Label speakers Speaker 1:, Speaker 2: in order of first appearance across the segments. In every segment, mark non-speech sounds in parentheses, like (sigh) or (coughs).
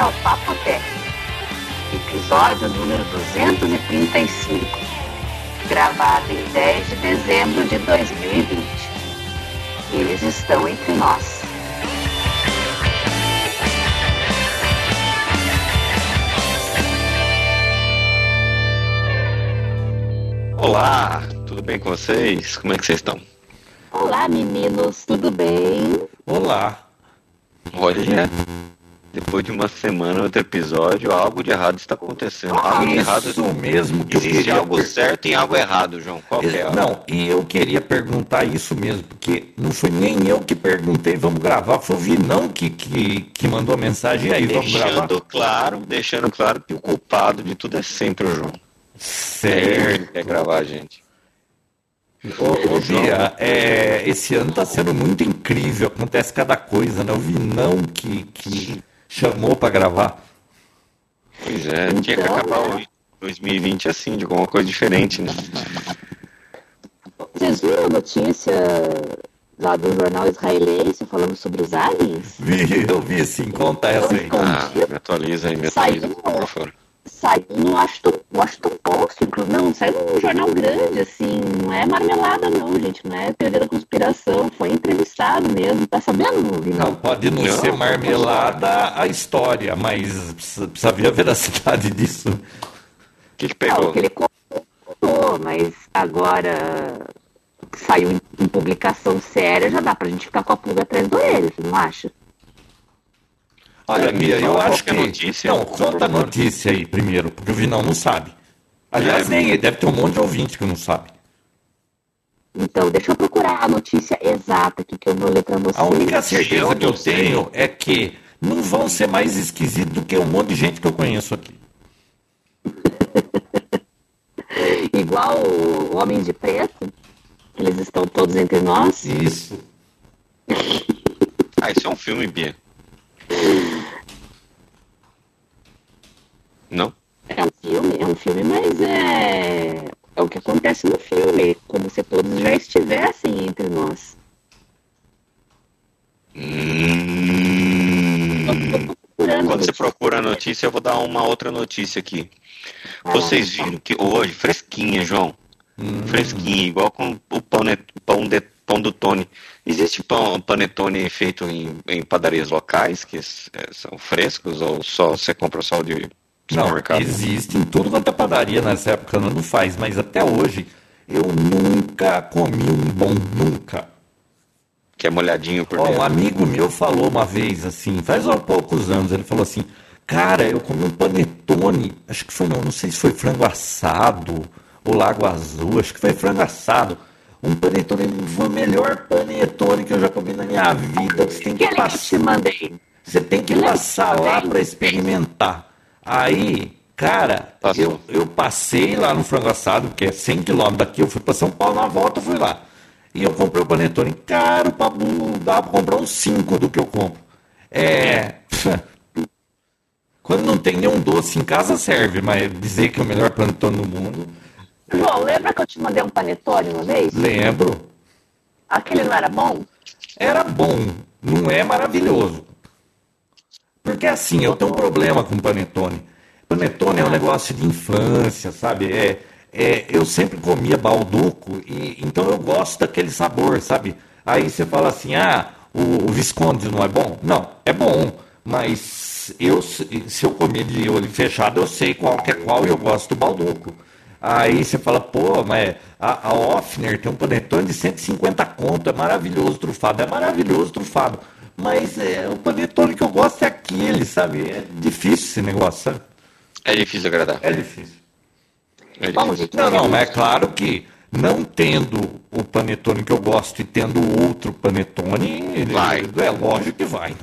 Speaker 1: é o Papo Tech, episódio número 235, gravado em 10 de dezembro de 2020. Eles estão entre nós.
Speaker 2: Olá, tudo bem com vocês? Como é que vocês estão?
Speaker 1: Olá, meninos, tudo bem?
Speaker 3: Olá.
Speaker 2: Olha, depois de uma semana, outro episódio, algo de errado está acontecendo. Algo de errado.
Speaker 3: Isso mesmo que
Speaker 2: Existe
Speaker 3: queria
Speaker 2: algo
Speaker 3: per-
Speaker 2: certo e algo errado, João. Qual que é?
Speaker 3: Não, e eu queria perguntar isso mesmo, porque não foi nem eu que perguntei, vamos gravar, foi o Vinão que, que, que mandou a mensagem, e aí, vamos gravar?
Speaker 2: Deixando claro, deixando claro que o culpado de tudo é sempre o João. É ele
Speaker 3: Certo.
Speaker 2: que quer gravar, gente.
Speaker 3: Ô, ô Bia, é, esse ano tá sendo muito incrível, acontece cada coisa, né? O Vinão que, que chamou pra gravar.
Speaker 2: Pois é, tinha que
Speaker 1: Então,
Speaker 2: acabar o 2020 assim, de alguma coisa diferente, né?
Speaker 1: Vocês viram a notícia lá do jornal israelense falando sobre os aliens?
Speaker 3: Vi, eu vi sim, conta essa aí.
Speaker 2: Ah, me atualiza aí, me atualiza,
Speaker 1: Saiu.
Speaker 2: por favor.
Speaker 1: Saiu no Washington, Washington Post, inclusive. Não, saiu num jornal grande, assim. Não é marmelada, não, gente. Não é teoria da conspiração. Foi entrevistado mesmo. Tá sabendo, Vinão?
Speaker 3: Não, pode não,
Speaker 2: Não,
Speaker 3: ser marmelada a história, mas precisa, precisa ver a veracidade (laughs) disso.
Speaker 2: O que, que
Speaker 1: Não,
Speaker 2: pegou?
Speaker 1: que ele contou, mas agora saiu em, em publicação séria, já dá pra gente ficar com a pulga atrás do orelha, você não acha?
Speaker 3: Olha,
Speaker 2: É, me
Speaker 3: Bia, eu acho que.
Speaker 2: qualquer notícia,
Speaker 3: não,
Speaker 2: por
Speaker 3: conta a notícia aí primeiro, porque o Vinão não sabe. Aliás,
Speaker 2: É.
Speaker 3: nem ele, deve ter um monte de ouvinte que não sabe.
Speaker 1: Então, deixa eu procurar a notícia exata aqui que eu vou ler pra vocês.
Speaker 3: A única certeza que eu tenho é que não vão ser mais esquisitos do que um monte de gente que eu conheço aqui. (laughs)
Speaker 1: Igual o Homem de Preto, eles estão todos entre nós.
Speaker 3: Isso.
Speaker 2: Ah, isso é um filme, Bia. Não?
Speaker 1: É um filme, é um filme, mas é, é o que acontece no filme, como se todos já estivessem entre nós.
Speaker 2: Hum. Quando você procura a notícia, eu vou dar uma outra notícia aqui. Vocês viram que hoje, fresquinha, João, fresquinha, igual com o pão, ne- pão, de, pão do Tony. Existe pão, panetone feito em, em padarias locais que eh, são frescos ou só você compra só de
Speaker 3: Não, existe em tudo quanto é padaria nessa época, não, faz, mas até hoje eu nunca comi um bom, nunca.
Speaker 2: Que é molhadinho por
Speaker 3: Ó, um
Speaker 2: dentro.
Speaker 3: amigo meu falou uma vez assim, faz há poucos anos, ele falou assim, cara, eu comi um panetone, acho que foi, não, não sei se foi frango assado ou lago azul, acho que foi frango assado. Um panetone, foi o melhor panetone que eu já comi na minha vida. Você tem que
Speaker 1: que
Speaker 3: passar,
Speaker 1: mandei.
Speaker 3: você tem que
Speaker 1: Lembra
Speaker 3: passar lá para experimentar. Aí, cara, eu, eu passei lá no frango assado, que é 100 km daqui, eu fui para São Paulo, na volta eu fui lá. E eu comprei o panetone caro, pra, não dá pra comprar uns 5 do que eu compro. É. (laughs) Quando não tem nenhum doce em casa serve, mas dizer que é o melhor panetone do mundo,
Speaker 1: João, lembra que eu te mandei um panetone uma vez?
Speaker 3: lembro.
Speaker 1: Aquele não era bom?
Speaker 3: Era bom, não é maravilhoso. Porque assim, eu tenho um problema com panetone. Panetone é um negócio de infância, sabe? É, é, eu sempre comia balduco, e então eu gosto daquele sabor, sabe? Aí você fala assim, ah, o, o Visconde não é bom? Não, é bom, mas eu, se eu comer de olho fechado, eu sei qual que é qual e eu gosto do balduco. Aí você fala, pô, mas a, a Offner tem um panetone de 150 conto, é maravilhoso trufado, é maravilhoso trufado. Mas é, o panetone que eu gosto é aquele, sabe? É difícil esse negócio, sabe?
Speaker 2: É difícil agradar.
Speaker 3: É difícil.
Speaker 2: É difícil.
Speaker 3: Não, não, mas é claro que não tendo o panetone que eu gosto e tendo outro panetone, ele-
Speaker 2: Vai.
Speaker 3: é lógico que vai.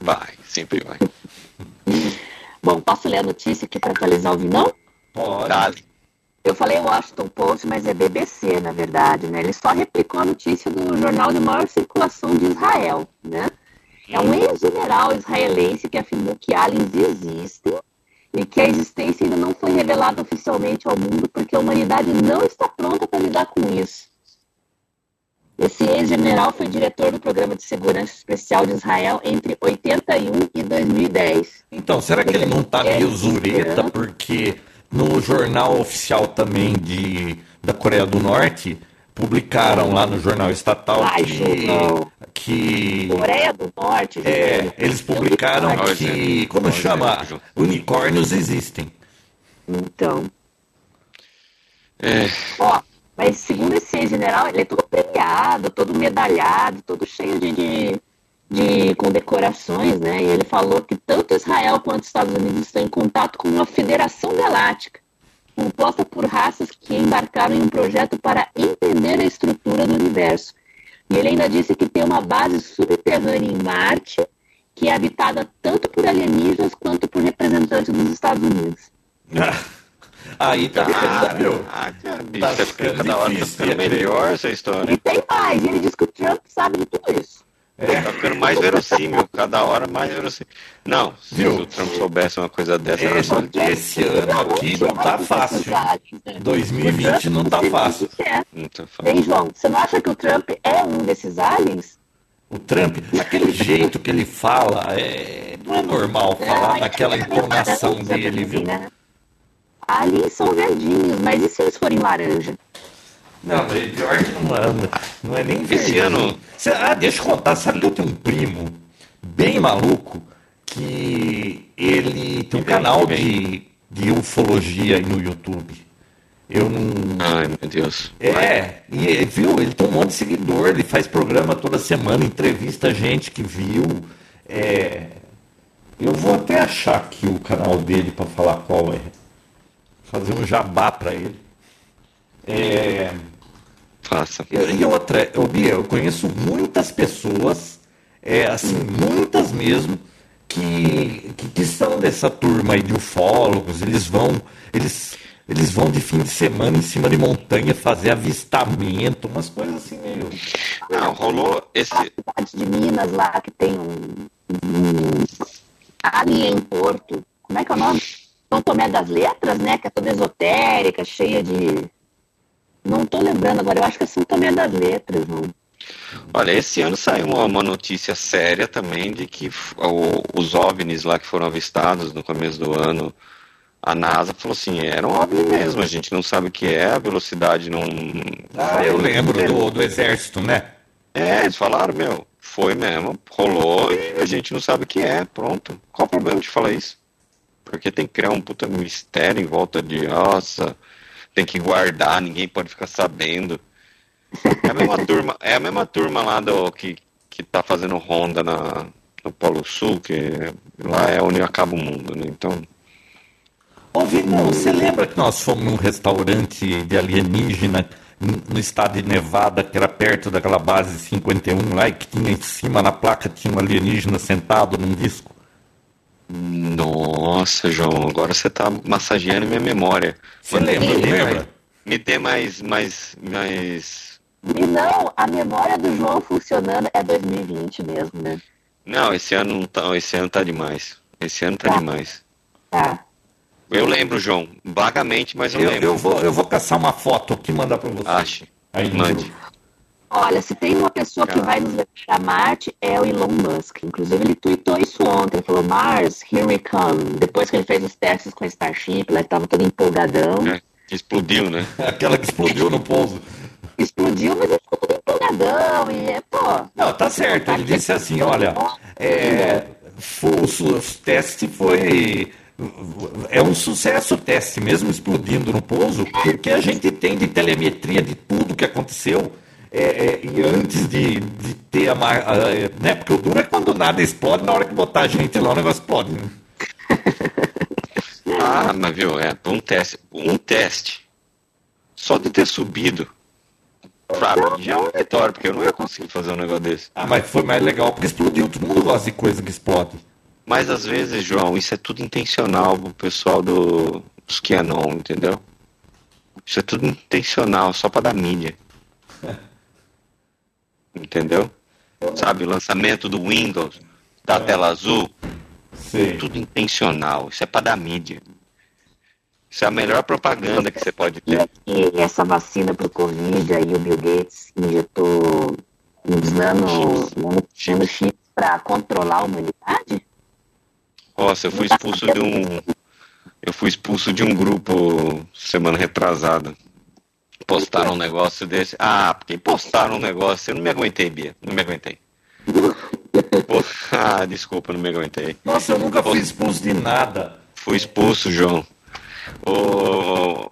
Speaker 2: Vai, sempre vai.
Speaker 1: Bom, posso ler a notícia aqui para atualizar o Vinão?
Speaker 3: Pode.
Speaker 2: Dale.
Speaker 1: Eu falei Washington Post, mas é BBC, na verdade, né? Ele só replicou a notícia do jornal de maior circulação de Israel, né? É um ex-general israelense que afirmou que aliens existem e que a existência ainda não foi revelada oficialmente ao mundo porque a humanidade não está pronta para lidar com isso. Esse ex-general foi diretor do Programa de Segurança Especial de Israel entre 81 e 2010.
Speaker 3: Então, será que ele não está meio zureta? Porque no jornal oficial também de, da Coreia do Norte, publicaram lá no jornal estatal
Speaker 1: Ai,
Speaker 3: que, que
Speaker 1: Coreia do Norte.
Speaker 3: é, eles publicaram
Speaker 2: Olha,
Speaker 3: que, como
Speaker 2: Olha,
Speaker 3: chama,
Speaker 2: Zé.
Speaker 3: unicórnios existem.
Speaker 1: Então,
Speaker 2: É,
Speaker 1: ó, mas segundo esse ex-general, ele é todo premiado, todo medalhado, todo cheio de, de, de condecorações, né? E ele falou que tanto Israel quanto os Estados Unidos estão em contato com uma federação galáctica, composta por raças que embarcaram em um projeto para entender a estrutura do universo. E ele ainda disse que tem uma base subterrânea em Marte, que é habitada tanto por alienígenas quanto por representantes dos Estados Unidos. (laughs)
Speaker 3: Aí tá ficando, viu?
Speaker 2: ah, cara, bicho,
Speaker 3: Tá
Speaker 2: tá ficando cada hora
Speaker 3: né?
Speaker 2: melhor essa história.
Speaker 1: E tem mais, ele diz que o Trump sabe de tudo isso.
Speaker 2: Tá ficando mais verossímil, cada hora mais verossímil. Não, se
Speaker 3: Viu?
Speaker 2: o Trump soubesse uma coisa dessa, era só.
Speaker 3: Esse ano aqui não tá fácil.
Speaker 1: né?
Speaker 3: 2020 não tá fácil.
Speaker 2: Não tá falando.
Speaker 1: Bem, João, você não acha que o Trump é um desses aliens?
Speaker 3: O Trump, aquele jeito que ele fala, é, não é normal falar
Speaker 1: É,
Speaker 3: naquela
Speaker 1: é meio
Speaker 3: entonação dele, viu?
Speaker 1: né? Aliens são verdinhos, mas e se eles forem laranja?
Speaker 3: Não, mas pior que não anda. Não é nem
Speaker 2: Esse ano-
Speaker 3: ah, deixa eu contar. Sabe que eu tenho um primo bem maluco que ele tem um
Speaker 2: Bem,
Speaker 3: canal de, de ufologia aí no YouTube. Eu não.
Speaker 2: Ai, meu Deus.
Speaker 3: É, e viu? Ele tem um monte de seguidor, ele faz programa toda semana, entrevista gente que viu. É, eu vou até achar aqui o canal dele para falar qual é. Fazer um jabá para ele. É,
Speaker 2: Faça.
Speaker 3: e outra, eu, Bia, eu conheço muitas pessoas, é, assim, muitas mesmo, que, que, que são dessa turma aí de ufólogos, eles vão, eles, eles vão de fim de semana em cima de montanha fazer avistamento, umas coisas assim meio.
Speaker 2: Não, rolou esse.
Speaker 1: A cidade de Minas lá que tem um, um alien em Porto. Como é que é o nome? São Tomé das Letras, né? Que é toda esotérica, cheia de. Não tô lembrando agora, eu acho que é São Tomé das Letras, não.
Speaker 2: Olha, esse ano saiu uma, uma notícia séria também de que o- os OVNIs lá que foram avistados no começo do ano, a NASA falou assim, era um OVNI mesmo, a gente não sabe o que é, a velocidade não...
Speaker 3: Ah, eu lembro do, do exército, né?
Speaker 2: É, eles falaram, meu, foi mesmo, rolou e a gente não sabe o que é, pronto. Qual o problema de falar isso? Porque tem que criar um puta mistério em volta de, nossa, tem que guardar, ninguém pode ficar sabendo. É a mesma (laughs) turma, é a mesma turma lá do que, que tá fazendo ronda na, no Polo Sul, que lá é onde acaba o mundo, né? Então,
Speaker 3: Ô, Vinão, você lembra que nós fomos num restaurante de alienígena no estado de Nevada, que era perto daquela base 51 lá, e que tinha em cima na placa tinha um alienígena sentado num disco?
Speaker 2: Nossa, João, agora você tá massageando minha memória.
Speaker 3: Você
Speaker 2: Me
Speaker 3: lembra,
Speaker 2: dê
Speaker 3: lembra?
Speaker 2: mais- Me dê mais, mais, mais
Speaker 1: E não, a memória do João funcionando é 2020 mesmo, né?
Speaker 2: Não, esse ano não tá, esse ano tá demais. Esse ano tá
Speaker 1: Tá.
Speaker 2: demais.
Speaker 1: Tá.
Speaker 2: Eu lembro, João, vagamente, mas eu,
Speaker 3: Eu,
Speaker 2: lembro.
Speaker 3: eu, vou, eu vou caçar uma foto aqui e mandar pra você.
Speaker 2: Ache.
Speaker 3: Aí,
Speaker 2: Mande.
Speaker 1: Olha, se tem uma pessoa que
Speaker 2: Cara.
Speaker 1: vai nos levar a Marte, é o Elon Musk. Inclusive, ele tweetou isso ontem. Ele falou, Mars, here we come. Depois que ele fez os testes com a Starship, lá ele tava todo empolgadão.
Speaker 2: É, explodiu, né? (laughs)
Speaker 3: Aquela que explodiu no pouso.
Speaker 1: Explodiu, mas ele ficou todo empolgadão. E, é, pô...
Speaker 3: Não, tá certo. Ele disse assim, olha, é, o teste foi... É um sucesso o teste, mesmo explodindo no pouso, porque a gente tem de telemetria de tudo que aconteceu. É, é, e antes de, de ter a, a- né? Porque o duro é quando nada explode, na hora que botar a gente lá, o negócio explode. né? (laughs)
Speaker 2: Ah, mas viu, é um teste. Um teste. Só de ter subido. Pra mim já é uma vitória, porque eu não ia conseguir fazer um negócio desse.
Speaker 3: Ah, mas foi mais legal porque explodiu. Todo mundo gosta de coisa que explode.
Speaker 2: Mas às vezes, João, isso é tudo intencional pro pessoal do, dos QAnon, entendeu? Isso é tudo intencional, só pra dar mídia. (laughs) Entendeu? Sabe, o lançamento do Windows, da tela azul,
Speaker 3: Sei.
Speaker 2: tudo intencional. Isso é pra dar mídia. Isso é a melhor propaganda que você pode ter.
Speaker 1: E essa vacina para o Covid, aí o Bill Gates injetou uns nano, chips para controlar a humanidade?
Speaker 2: Nossa, eu fui expulso de um. Eu fui expulso de um grupo semana retrasada. Postaram um negócio desse. Ah, porque postaram um negócio. Eu não me aguentei, Bia. Não me aguentei. Pô, (laughs) ah, desculpa, não me aguentei.
Speaker 3: Nossa, eu nunca fui expulso de nada.
Speaker 2: Fui expulso, João. O,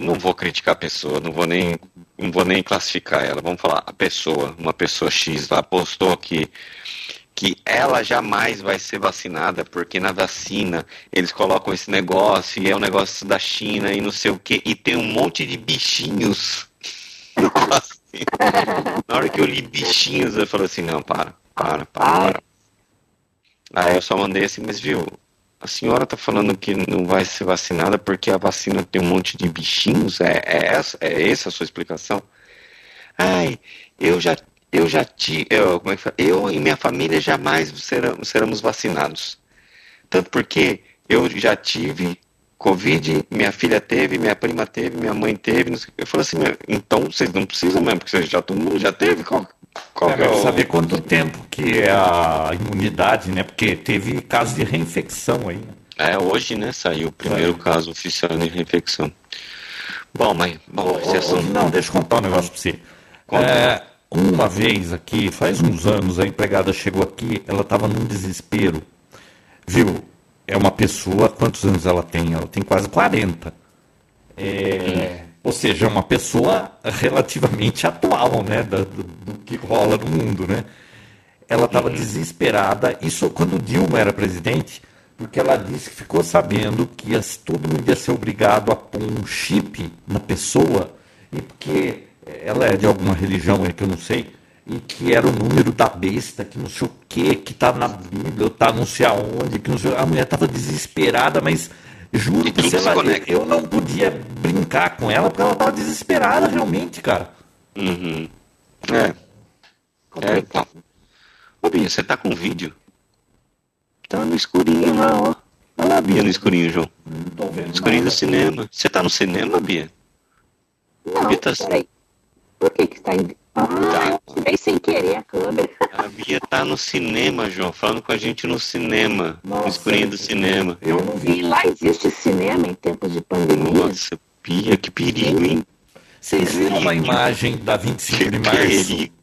Speaker 2: não vou criticar a pessoa, não vou nem, não vou nem classificar ela. Vamos falar a pessoa, uma pessoa X lá postou que que ela jamais vai ser vacinada porque na vacina eles colocam esse negócio e é um negócio da China e não sei o que e tem um monte de bichinhos. (laughs) na hora que eu li bichinhos eu falei assim não para, para, para, para. Aí eu só mandei assim, mas viu, a senhora está falando que não vai ser vacinada porque a vacina tem um monte de bichinhos? É, é, essa, é essa a sua explicação? Ai, eu já, eu já tive, eu, como é que eu e minha família jamais seremos vacinados. Tanto porque eu já tive Covid, minha filha teve, minha prima teve, minha mãe teve. Eu falei assim, então vocês não precisam mesmo, porque já todo mundo já teve. Qual,
Speaker 3: qual é, é saber quanto tempo que é a imunidade, né? Porque teve caso de reinfecção aí. Né?
Speaker 2: É, hoje, né, saiu o primeiro caso oficial de reinfecção. Bom, mas. Bom,
Speaker 3: ô, ô, não, deixa eu contar um negócio pra você. É, uma vez aqui, faz uns anos, a empregada chegou aqui, ela estava num desespero. Viu? É uma pessoa, quantos anos ela tem? Ela tem quase 40. É, ou seja, é uma pessoa relativamente atual, né, do, do, do que rola no mundo, né? Ela estava uhum. desesperada, isso quando Dilma era presidente, porque ela disse que ficou sabendo que todo mundo ia ser obrigado a pôr um chip na pessoa, e porque ela é de alguma religião aí que eu não sei, e que era o número da besta, que não sei o que, que está na Bíblia, está não sei aonde, que não sei, a mulher estava desesperada, mas Juro que ela, eu não podia brincar com ela porque ela tava desesperada realmente, cara.
Speaker 2: Uhum. É. É, então. Ô, Bia, você tá com vídeo? Tá no escurinho lá, ó. Olha lá, Bia, no escurinho, João. Não tô vendo. No escurinho nada. do cinema. Você tá no cinema, Bia?
Speaker 1: Não, Bia tá... peraí. Por que que tá... Ah, tá. tirei sem querer a câmera. (laughs)
Speaker 2: A Bia tá no cinema, João, falando com a gente no cinema. Nossa, no escurinho do cinema.
Speaker 1: Eu não vi. E lá existe cinema em tempos de pandemia.
Speaker 2: Nossa, Bia, que perigo, hein?
Speaker 3: Vocês viram uma imagem da 25 que de março? Perigo.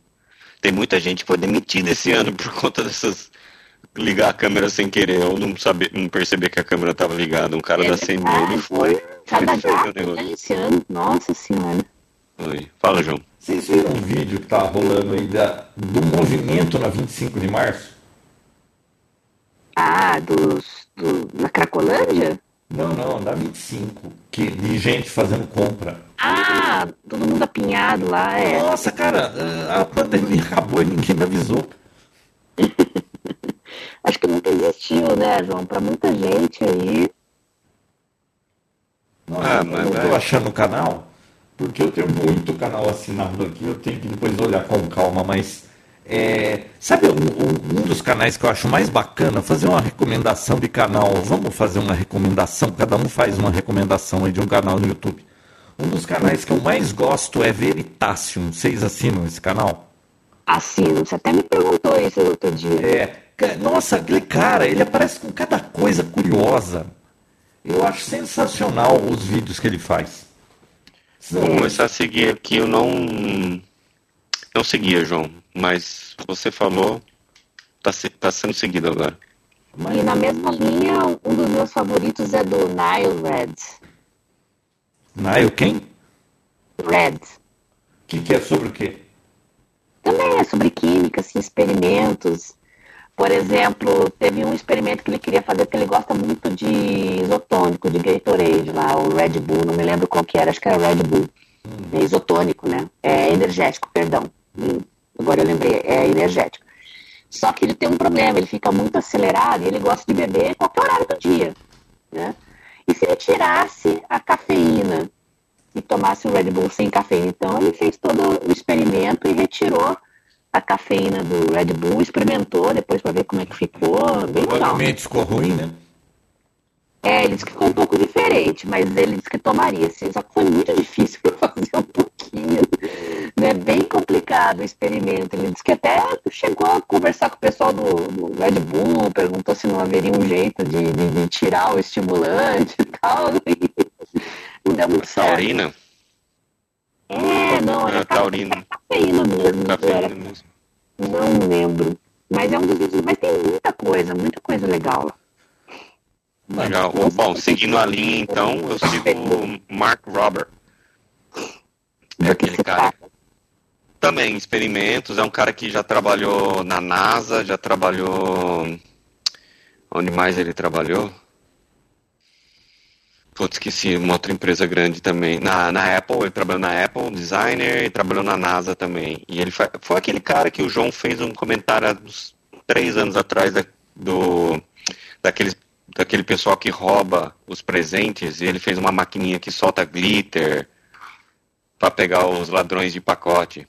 Speaker 2: Tem muita gente que foi demitida esse ano por conta dessas ligar a câmera sem querer ou não saber, não perceber que a câmera estava ligada. Um cara é da CML foi.
Speaker 1: Cada gato esse ano, nossa senhora.
Speaker 2: Oi. Fala, João.
Speaker 3: Vocês viram um vídeo que tá rolando aí da, do movimento na 25 de março?
Speaker 1: Ah, dos, do, na Cracolândia?
Speaker 3: Não, não, da 25. Que, de gente fazendo compra.
Speaker 1: Ah, todo mundo apinhado lá, é.
Speaker 3: Nossa, cara, a pandemia acabou e ninguém me avisou. (laughs)
Speaker 1: Acho que nunca existiu, né, João? Pra muita gente aí.
Speaker 3: Nossa, ah, mas eu tô achando o canal porque eu tenho muito canal assinado aqui, eu tenho que depois olhar com calma, mas é, sabe um, um, dos canais que eu acho mais bacana? Fazer uma recomendação de canal. Vamos fazer uma recomendação, cada um faz uma recomendação aí de um canal no YouTube. Um dos canais que eu mais gosto é Veritasium. Vocês assinam esse canal?
Speaker 1: Assino, você até me perguntou isso outro dia.
Speaker 3: É, nossa, aquele cara, ele aparece com cada coisa curiosa. Eu acho sensacional os vídeos que ele faz.
Speaker 2: Vou começar a seguir aqui. Eu não. Não seguia, João. Mas você falou. Tá, tá sendo seguido agora.
Speaker 1: E na mesma linha, um dos meus favoritos é do Nile Red.
Speaker 3: Nile quem?
Speaker 1: Red.
Speaker 3: Que, que é sobre o quê?
Speaker 1: Também é sobre química, assim, experimentos. Por exemplo, teve um experimento que ele queria fazer, que ele gosta muito de isotônico, de Gatorade lá, o Red Bull, não me lembro qual que era, acho que era Red Bull. Hum. É isotônico, né? É energético, perdão. Hum, agora eu lembrei, é energético. Só que ele tem um problema, ele fica muito acelerado e ele gosta de beber qualquer horário do dia, né? E se ele tirasse a cafeína e tomasse o Red Bull sem cafeína? Então ele fez todo o experimento e retirou a cafeína do Red Bull, experimentou depois para ver como é que ficou. Bem legal.
Speaker 3: Provavelmente ficou ruim, né?
Speaker 1: É, ele disse que ficou um pouco diferente, mas ele disse que tomaria. Assim, só que foi muito difícil (laughs) para fazer um pouquinho. Né? Bem complicado o experimento. Ele disse que até chegou a conversar com o pessoal do, do Red Bull, perguntou se não haveria um jeito de, de, de tirar o estimulante e tal. (laughs) E não deu muito certo.
Speaker 2: Taurina?
Speaker 1: É, não,
Speaker 2: É,
Speaker 1: era
Speaker 2: taurina.
Speaker 1: Cafeína mesmo.
Speaker 2: Cafeína mesmo.
Speaker 1: Não lembro. Mas é um dos vídeos, mas tem muita coisa, muita coisa legal lá.
Speaker 2: Legal. Bom, seguindo a linha, então, eu sigo o Mark Robert. É aquele cara. Também, experimentos. É um cara que já trabalhou na NASA, já trabalhou. Onde mais ele trabalhou? Putz, esqueci, uma outra empresa grande também. Na, na Apple, ele trabalhou na Apple, designer, e trabalhou na NASA também. E ele fa- foi aquele cara que o João fez um comentário há uns três anos atrás da, do, daqueles, daquele pessoal que rouba os presentes, e ele fez uma maquininha que solta glitter para pegar os ladrões de pacote.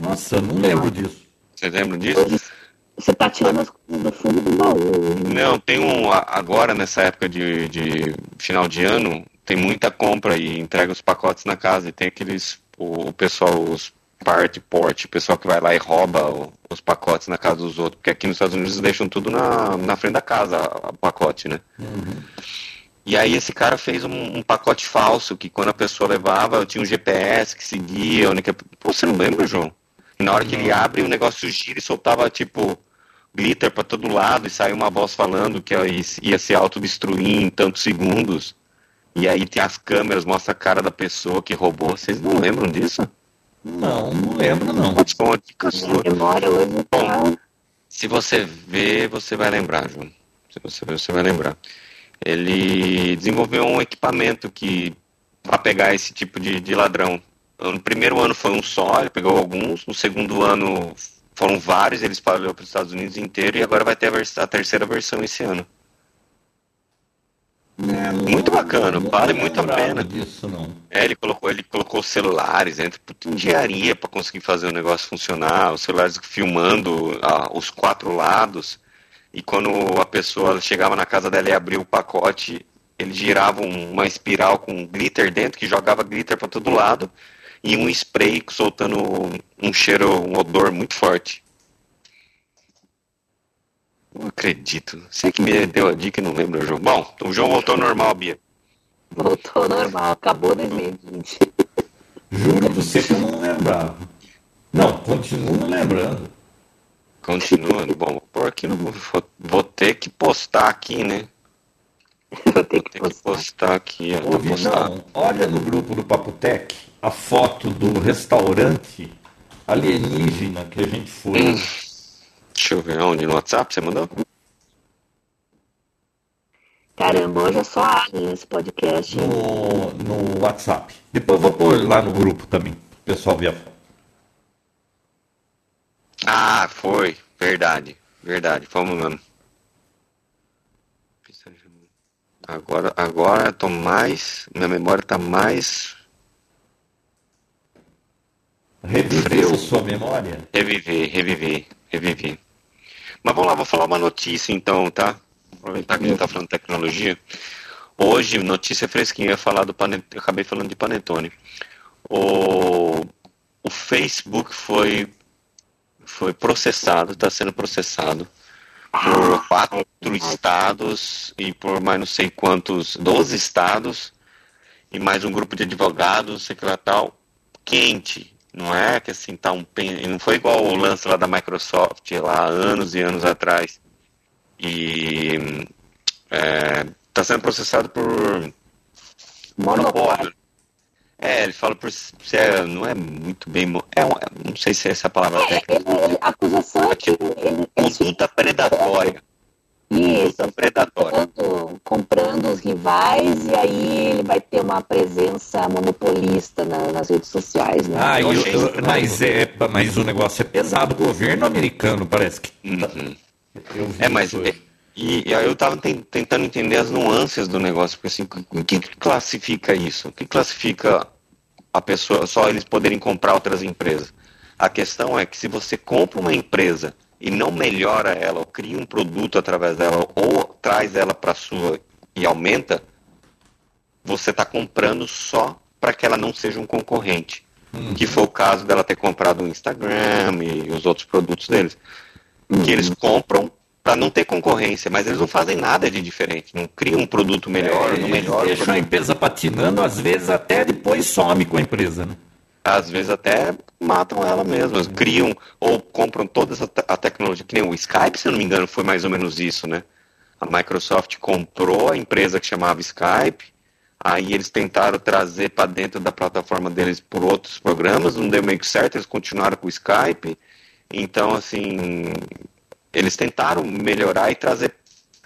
Speaker 3: Nossa, eu não lembro disso.
Speaker 2: Você lembra disso?
Speaker 1: Você tá tirando as coisas do fundo do baú. hein?
Speaker 2: Não, tem um. Agora, nessa época de, de final de ano, tem muita compra e entrega os pacotes na casa. E tem aqueles. O, o pessoal, os party port, o pessoal que vai lá e rouba o- os pacotes na casa dos outros. Porque aqui nos Estados Unidos eles deixam tudo na, na frente da casa, o pacote, né? E aí esse cara fez um, um pacote falso que quando a pessoa levava, tinha um GPS que seguia. Onde que... Pô, você não lembra, João? E na hora que ele abre, o negócio gira e soltava, tipo, glitter pra todo lado e saiu uma voz falando que ia, se autodestruir em tantos segundos. E aí tem as câmeras, mostra a cara da pessoa que roubou. Vocês não lembram disso?
Speaker 3: Não, não lembro não.
Speaker 2: Putz, foi uma dica
Speaker 1: Minha
Speaker 2: sua.
Speaker 1: memória hoje tá.
Speaker 2: Se você ver, você vai lembrar, João. Se você ver, você vai lembrar. Ele desenvolveu um equipamento que para pegar esse tipo de, de ladrão. No primeiro ano foi um só, ele pegou alguns. No segundo ano foram vários, ele espalhou para os Estados Unidos inteiro e agora vai ter a, vers- a terceira versão esse ano.
Speaker 3: É, não-
Speaker 2: Muito bacana,
Speaker 3: não
Speaker 2: vale muito a pena.
Speaker 3: disso não.
Speaker 2: É, ele colocou, ele colocou celulares, entra puta engenharia para conseguir fazer o negócio funcionar, os celulares filmando ah, os quatro lados, e quando a pessoa chegava na casa dela e abria o pacote, ele girava um- uma espiral com glitter dentro, que jogava glitter para todo lado, e um spray soltando um cheiro, um odor muito forte. Não acredito. Você que me deu a dica e não lembra, João. Bom, o João voltou ao normal, Bia.
Speaker 1: Voltou ao normal, acabou 2020.
Speaker 3: Juro pra você que eu não lembrava. Não, continuo lembrando.
Speaker 2: Continuando, bom, vou pôr aqui no. Vou, vou ter que postar aqui, né?
Speaker 1: Vou ter que
Speaker 2: Tem que
Speaker 1: postar.
Speaker 2: postar aqui, ó. Tá
Speaker 3: olha no grupo do Papotec a foto do restaurante alienígena que a gente foi.
Speaker 2: Hum. Deixa eu ver onde no WhatsApp você mandou?
Speaker 1: Caramba, hoje é só alien esse podcast.
Speaker 3: no, no WhatsApp. Depois eu vou pôr lá no grupo também, o pessoal ver a foto.
Speaker 2: Ah, foi. Verdade. Verdade. Vamos mesmo. Agora, agora eu tô mais. Minha memória tá mais.
Speaker 3: Reviveu sua memória?
Speaker 2: Reviver, reviver, reviver. Mas vamos lá, vou falar uma notícia então, tá? Aproveitar que a gente tá falando de tecnologia. Hoje, notícia fresquinha, falar do Panetone, eu acabei falando de Panetone. O, o Facebook foi, foi processado, está sendo processado por quatro estados e por mais não sei quantos, 12 estados e mais um grupo de advogados, sei que lá tal, quente. Não é que assim tá um pen... não foi igual o lance lá da Microsoft lá anos e anos atrás. E é, tá sendo processado por
Speaker 1: Monopólio.
Speaker 2: É, ele fala por se é, não é muito bem, é, um- não sei se é essa palavra
Speaker 1: É,
Speaker 2: técnica.
Speaker 1: ele- ele- a acusação é que ele, ele
Speaker 2: Conduta predatória.
Speaker 1: Isso,
Speaker 2: Conduta predatória.
Speaker 1: comprando, comprando os rivais e aí ele vai ter uma presença monopolista na- nas redes sociais, né?
Speaker 3: Ah,
Speaker 2: Eu
Speaker 3: eu- mas, é, mas o negócio é pesado. O governo americano parece que.
Speaker 2: Uhum. É, mas é, e, e aí eu tava ten- tentando entender as nuances do negócio, porque assim, o que, que classifica isso? O que classifica a pessoa, só eles poderem comprar outras empresas? A questão é que se você compra uma empresa e não melhora ela, ou cria um produto através dela, ou traz ela para sua e aumenta, você está comprando só para que ela não seja um concorrente. Uhum. Que foi o caso dela ter comprado o Instagram e os outros produtos deles. Uhum. Que eles compram para não ter concorrência, mas eles não fazem nada de diferente, não criam um produto melhor, é, não melhoram.
Speaker 3: Deixam a empresa patinando, às vezes até depois some com a empresa, né?
Speaker 2: Às vezes até matam ela mesma, criam ou compram toda essa a tecnologia, que nem o Skype, se eu não me engano, foi mais ou menos isso, né? A Microsoft comprou a empresa que chamava Skype, aí eles tentaram trazer para dentro da plataforma deles por outros programas, não deu meio que certo, eles continuaram com o Skype. Então, assim, eles tentaram melhorar e trazer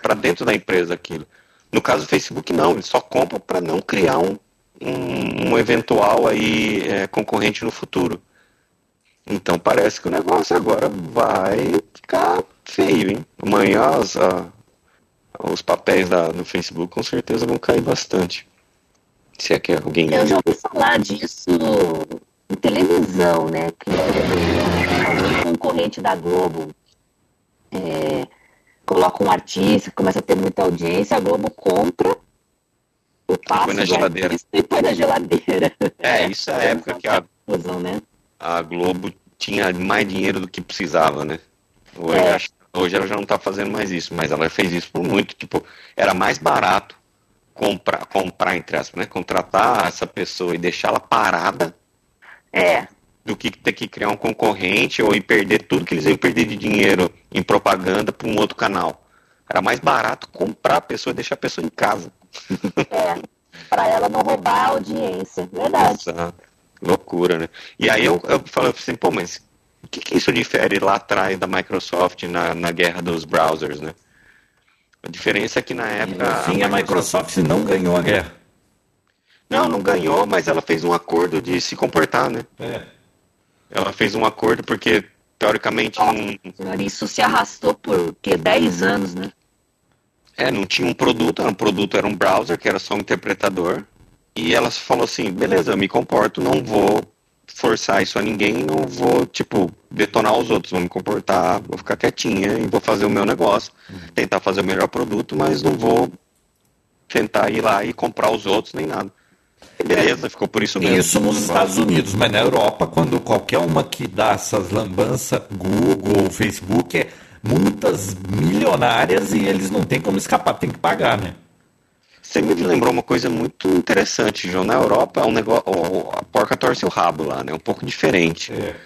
Speaker 2: para dentro da empresa aquilo. No caso do Facebook, não, eles só compram para não criar um, um, um eventual aí, é, concorrente no futuro. Então parece que o negócio agora vai ficar feio, hein? Amanhã as, a, os papéis da, do Facebook com certeza vão cair bastante. Se é que alguém.
Speaker 1: Eu já ouvi falar disso em televisão, né? Que concorrente da Globo é, coloca um artista, começa a ter muita audiência, a Globo compra o passe põe
Speaker 2: na geladeira.
Speaker 1: e põe na geladeira.
Speaker 2: É, isso é a época que a, né? a Globo tinha mais dinheiro do que precisava, né? Hoje, é. hoje ela já não está fazendo mais isso, mas ela fez isso por muito. Tipo, era mais barato comprar, comprar entre aspas, né? Contratar essa pessoa e deixá-la parada.
Speaker 1: É
Speaker 2: do que ter que criar um concorrente ou ir perder tudo que eles iam perder de dinheiro em propaganda para um outro canal. Era mais barato comprar a pessoa e deixar a pessoa em casa.
Speaker 1: É, para ela não roubar a audiência, verdade.
Speaker 2: Exato. Loucura, né? E aí eu, eu falei assim, pô, mas o que, que isso difere lá atrás da Microsoft na, na guerra dos browsers, né? A diferença é que na época.
Speaker 3: Sim, a Microsoft não ganhou a guerra.
Speaker 2: Não, não ganhou, mas ela fez um acordo de se comportar, né?
Speaker 3: É.
Speaker 2: Ela fez um acordo porque, teoricamente.
Speaker 1: Não... Isso se arrastou por que 10 anos, né?
Speaker 2: É, não tinha um produto, um produto era um browser, que era só um interpretador. E ela falou assim, beleza, me comporto, não vou forçar isso a ninguém, não vou, tipo, detonar os outros, vou me comportar, vou ficar quietinha e vou fazer o meu negócio, tentar fazer o melhor produto, mas não vou tentar ir lá e comprar os outros nem nada. Beleza, ficou por isso mesmo.
Speaker 3: Isso nos Estados Unidos, mas na Europa, quando qualquer uma que dá essas lambanças, Google, Facebook, é multas milionárias e eles não têm como escapar, tem que pagar, né?
Speaker 2: Você me lembrou uma coisa muito interessante, João. Na Europa, é um negócio, a porca torce o rabo lá, né? Um pouco diferente. É.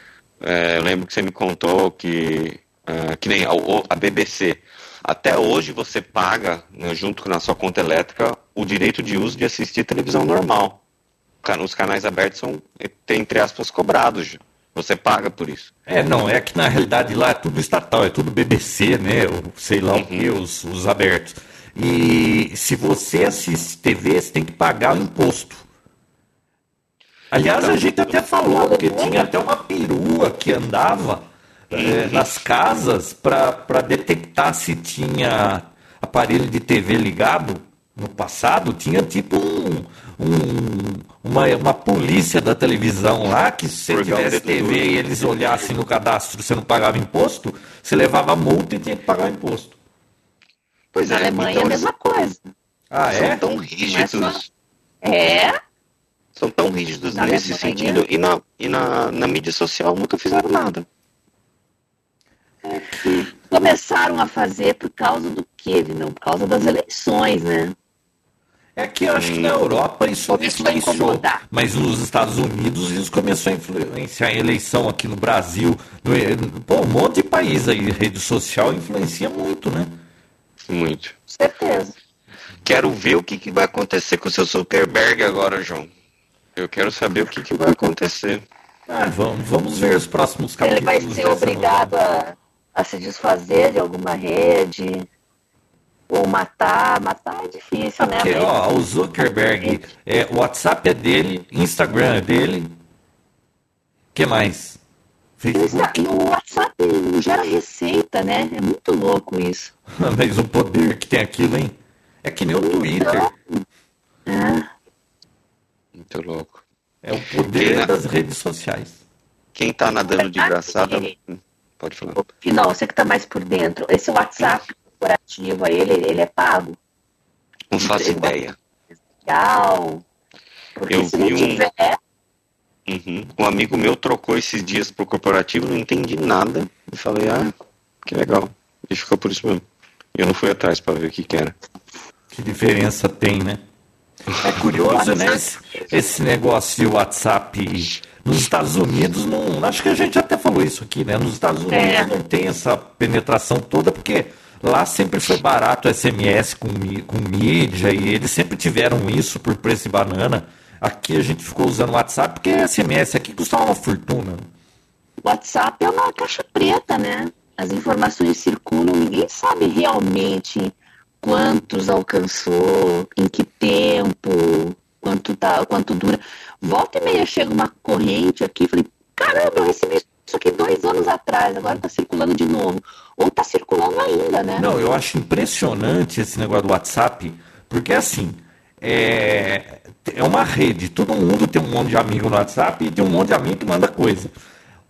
Speaker 2: É, eu lembro que você me contou que, uh, que nem a, a BBC. Até hoje você paga, né, junto com a sua conta elétrica, o direito de uso de assistir televisão normal os canais abertos são, entre aspas, cobrados. Você paga por isso.
Speaker 3: É, não, é que na realidade lá é tudo estatal, é tudo BBC, né? Ou sei lá uhum. o que, os, os abertos. E se você assiste TV, você tem que pagar o imposto. Aliás, então, a gente até falou que tinha até uma perua que andava é, nas casas para detectar se tinha aparelho de TV ligado no passado tinha tipo um, um, uma, uma polícia da televisão lá que se você tivesse TV e eles olhassem no cadastro você não pagava imposto, você levava multa e tinha que pagar imposto.
Speaker 1: Pois Na é, Alemanha então, é a mesma coisa.
Speaker 2: Ah, é? São tão rígidos.
Speaker 1: É?
Speaker 2: São tão rígidos Na nesse sentido. E, na, e na, na mídia social nunca fizeram nada.
Speaker 1: É que começaram a fazer por causa do quê, não? Por causa das eleições, né?
Speaker 3: É que eu acho que na Europa isso influenciou, mas nos Estados Unidos isso começou a influenciar a eleição aqui no Brasil. No, pô, um monte de país aí, rede social influencia muito, né?
Speaker 2: Muito.
Speaker 1: Certeza.
Speaker 2: Quero ver o que, que vai acontecer com o seu Zuckerberg agora, João. Eu quero saber o que, que vai acontecer.
Speaker 3: Ah, vamos, vamos ver os próximos capítulos.
Speaker 1: Ele vai ser obrigado a, a se desfazer de alguma rede ou matar, matar é difícil, né?
Speaker 3: Porque, ó, o Zuckerberg, é, o WhatsApp é dele, Instagram é dele. que mais?
Speaker 1: Facebook. E o WhatsApp gera receita, né? É muito louco isso. (laughs)
Speaker 3: Mas o poder que tem aquilo, hein? É que nem o Twitter.
Speaker 1: É.
Speaker 2: Muito louco.
Speaker 3: É o poder das redes sociais.
Speaker 2: Quem tá nadando de graçada. Pode falar.
Speaker 1: Não, você que tá mais por dentro. Esse WhatsApp corporativo a ele, ele é pago?
Speaker 2: Não faço ideia.
Speaker 1: Legal. Porque
Speaker 2: Eu
Speaker 1: se não
Speaker 2: vi um-
Speaker 1: tiver,
Speaker 2: Uhum. Um amigo meu trocou esses dias pro corporativo, não entendi nada. E falei, ah, que legal. E ficou por isso mesmo. Eu não fui atrás pra ver o que, que era.
Speaker 3: Que diferença tem, né? É curioso, né? Esse, esse negócio de WhatsApp nos Estados Unidos, não, acho que a gente até falou isso aqui, né? Nos Estados Unidos
Speaker 1: É.
Speaker 3: não tem essa penetração toda, porque lá sempre foi barato SMS com, com mídia e eles sempre tiveram isso por preço de banana. Aqui a gente ficou usando WhatsApp porque SMS aqui custava uma fortuna.
Speaker 1: WhatsApp é uma caixa preta, né? As informações circulam, ninguém sabe realmente quantos alcançou, em que tempo, quanto, tá, quanto dura. Volta e meia chega uma corrente aqui, falei, caramba, eu recebi isso aqui dois anos atrás, agora tá circulando de novo. Ou tá circulando ainda, né?
Speaker 3: Não, eu acho impressionante esse negócio do WhatsApp, porque assim, é, é uma rede, todo mundo tem um monte de amigo no WhatsApp e tem um monte de amigo que manda coisa.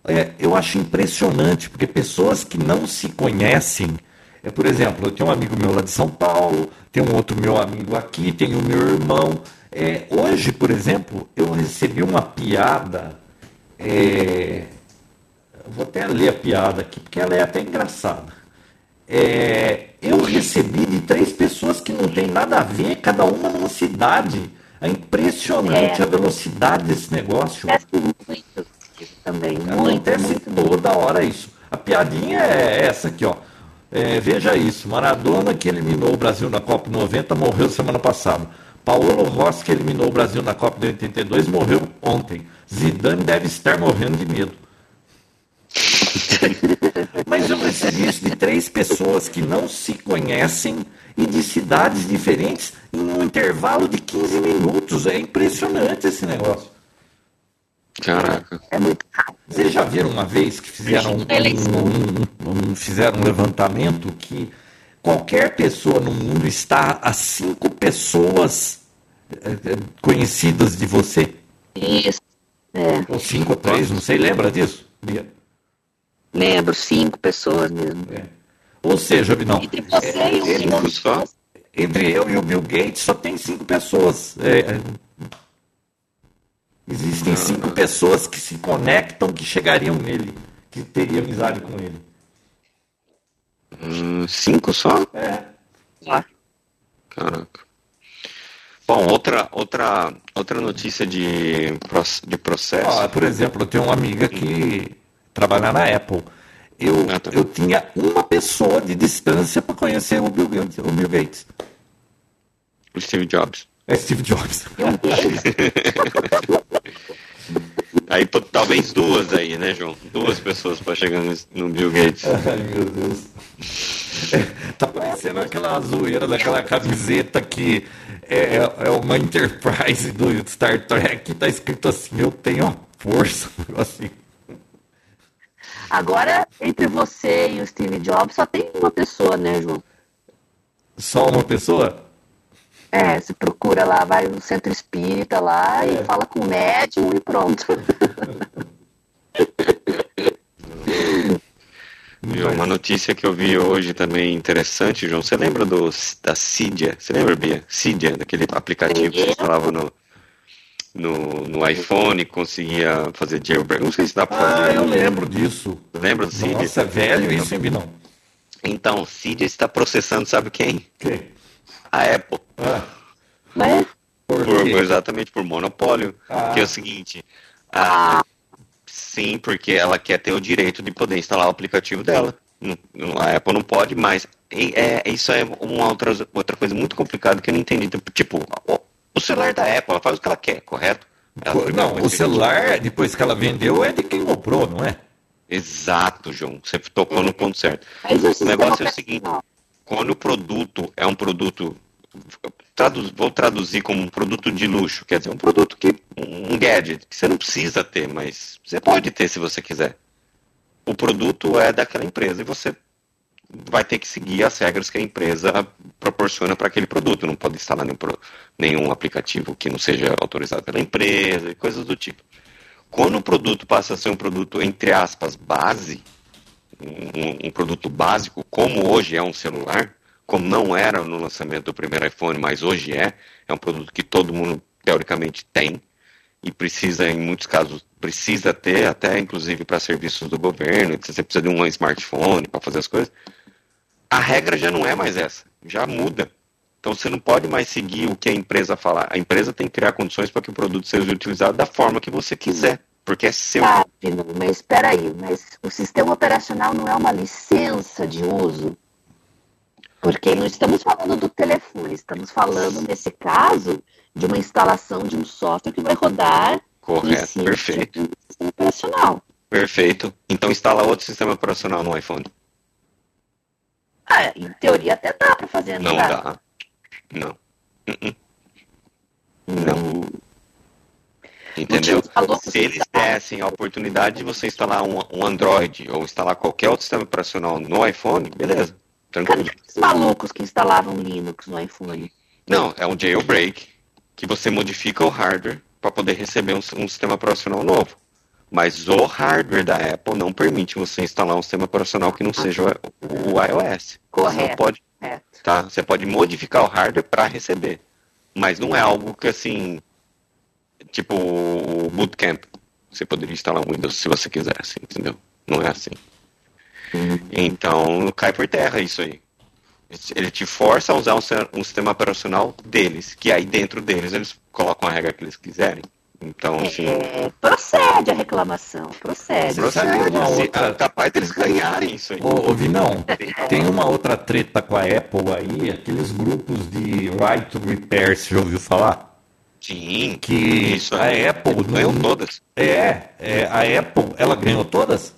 Speaker 3: É, eu acho impressionante, porque pessoas que não se conhecem, é, por exemplo, eu tenho um amigo meu lá de São Paulo, tem um outro meu amigo aqui, tem o meu irmão. É, hoje, por exemplo, eu recebi uma piada. é, vou até ler a piada aqui, porque ela é até engraçada. É, eu recebi de três pessoas que não tem nada a ver, cada uma numa cidade. É impressionante
Speaker 1: É.
Speaker 3: a velocidade desse negócio.
Speaker 1: Acontece muito isso também, muito, muito.
Speaker 3: toda hora isso. A piadinha é essa aqui, ó. É, veja isso, Maradona que eliminou o Brasil na Copa 90 morreu semana passada. Paulo Rossi que eliminou o Brasil na Copa de 82 morreu ontem. Zidane deve estar morrendo de medo. Mas eu recebi isso de três pessoas que não se conhecem e de cidades diferentes em um intervalo de 15 minutos. É impressionante esse negócio.
Speaker 2: Caraca.
Speaker 1: É muito rápido.
Speaker 3: Vocês já viram uma vez que fizeram um, um- um- um- fizeram um levantamento que qualquer pessoa no mundo está a cinco pessoas eh, eh, conhecidas de você?
Speaker 1: Isso. É,
Speaker 3: Ou cinco ou três, não sei, lembra disso?
Speaker 1: Lembro, cinco pessoas mesmo.
Speaker 3: É. Ou seja, não,
Speaker 1: Entre você e o Simão.
Speaker 2: Cinco só?
Speaker 3: entre eu e o Bill Gates só tem cinco pessoas. É, é. existem cinco pessoas que se conectam que chegariam nele, que teriam amizade com ele.
Speaker 2: Hum, cinco só?
Speaker 3: É.
Speaker 1: Ó,
Speaker 2: Caraca. Bom, outra, outra, outra notícia de, de processo.
Speaker 3: Ó, por exemplo, eu tenho uma amiga que trabalha na Apple. Eu,
Speaker 2: Ah, tá.
Speaker 3: eu tinha uma pessoa de distância para conhecer o Bill Gates. O Bill Gates.
Speaker 2: O Steve Jobs.
Speaker 3: É Steve Jobs. (laughs)
Speaker 2: Aí pô, talvez duas aí, né, João? Duas pessoas para chegar no, no Bill Gates. (laughs)
Speaker 3: Ai, meu Deus. Tá parecendo aquela zoeira daquela camiseta que é, é uma Enterprise do Star Trek que tá escrito assim, eu tenho a força. Assim.
Speaker 1: Agora, entre você e o Steve Jobs, só tem uma pessoa, né, João?
Speaker 3: Só uma pessoa?
Speaker 1: É, você procura lá, vai no centro espírita lá e fala com o médium e pronto. (laughs)
Speaker 2: Viu? Uma notícia que eu vi hoje também interessante, João. Você lembra do, da Cydia? Você lembra, Bia? Cydia, daquele aplicativo que você instalava no, no, no iPhone, conseguia fazer jailbreak. Não sei se dá pra
Speaker 3: Ah,
Speaker 2: fazer.
Speaker 3: eu lembro disso.
Speaker 2: Lembra do Cydia?
Speaker 3: Nossa, é velho isso, hein, Binão?
Speaker 2: Então, Cydia está processando, sabe quem?
Speaker 3: Que?
Speaker 2: A Apple.
Speaker 3: Ah,
Speaker 1: Mas,
Speaker 3: por
Speaker 2: exatamente por monopólio.
Speaker 3: Ah.
Speaker 2: Que é o seguinte. a- sim, porque ela quer ter o direito de poder instalar o aplicativo dela. A Apple não pode mais. E, é, isso é uma outra, outra coisa muito complicada que eu não entendi. Tipo, o, celular da Apple, ela faz o que ela quer, correto? Ela-
Speaker 3: Não, o
Speaker 2: que-
Speaker 3: celular, depois que ela vendeu, é de quem comprou, não é?
Speaker 2: Exato, João. Você tocou no ponto certo.
Speaker 1: mas o
Speaker 2: negócio é o seguinte. quando o produto é um produto, traduz- vou traduzir como um produto de luxo, quer dizer, um produto que, um gadget, que você não precisa ter, mas você pode ter se você quiser. O produto é daquela empresa e você vai ter que seguir as regras que a empresa proporciona para aquele produto. Não pode instalar nenhum, nenhum aplicativo que não seja autorizado pela empresa e coisas do tipo. Quando o produto passa a ser um produto, entre aspas, base, um, um produto básico, como hoje é um celular, como não era no lançamento do primeiro iPhone, mas hoje é, é um produto que todo mundo teoricamente tem e precisa, em muitos casos, precisa ter, até inclusive para serviços do governo, você precisa de um smartphone para fazer as coisas. A regra já não é mais essa, já muda. Então você não pode mais seguir o que a empresa falar. A empresa tem que criar condições para que o produto seja utilizado da forma que você quiser, porque é seu.
Speaker 1: Ah, mas espera aí, mas o sistema operacional não é uma licença de uso? Porque não estamos falando do telefone, estamos falando, nesse caso, de uma instalação de um software que vai rodar
Speaker 2: Correto, perfeito.
Speaker 1: Um sistema operacional.
Speaker 2: Perfeito. Então instala outro sistema operacional no iPhone.
Speaker 1: Ah, em teoria até dá para fazer.
Speaker 2: Não, não dá. Não. Uh -uh. Não. Entendeu? Se eles dessem a oportunidade de você instalar um, um, Android ou instalar qualquer outro sistema operacional no iPhone, beleza. Tranquilo.
Speaker 1: Cadê os malucos que instalavam Linux no iPhone?
Speaker 2: Não, é um jailbreak que você modifica o hardware para poder receber um, um, sistema operacional novo. Mas o hardware da Apple não permite você instalar um sistema operacional que não ah, seja o, o iOS.
Speaker 1: Correto.
Speaker 2: Você pode, tá? Você pode modificar o hardware para receber. Mas não é algo que assim, tipo o Bootcamp. Você poderia instalar um Windows se você quisesse, entendeu? Não é assim. Uhum. Então cai por terra isso aí. Ele te força a usar um, um, sistema operacional deles, que aí dentro deles eles colocam a regra que eles quiserem. Então, assim.
Speaker 1: É, procede a reclamação, procede.
Speaker 2: Procede, outra... é capaz deles ganharem isso aí.
Speaker 3: Ô, ô Vinão, tem uma outra treta com a Apple aí, aqueles grupos de right to repair, você já ouviu falar?
Speaker 2: Sim,
Speaker 3: que isso a Apple
Speaker 2: ganhou todas.
Speaker 3: É, é, a Apple, ela ganhou todas?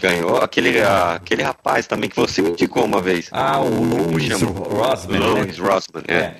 Speaker 2: Ganhou aquele, aquele rapaz também que você me indicou uma vez.
Speaker 3: Ah, o Louis Rossman.
Speaker 2: Louis né? Rossman, é. é.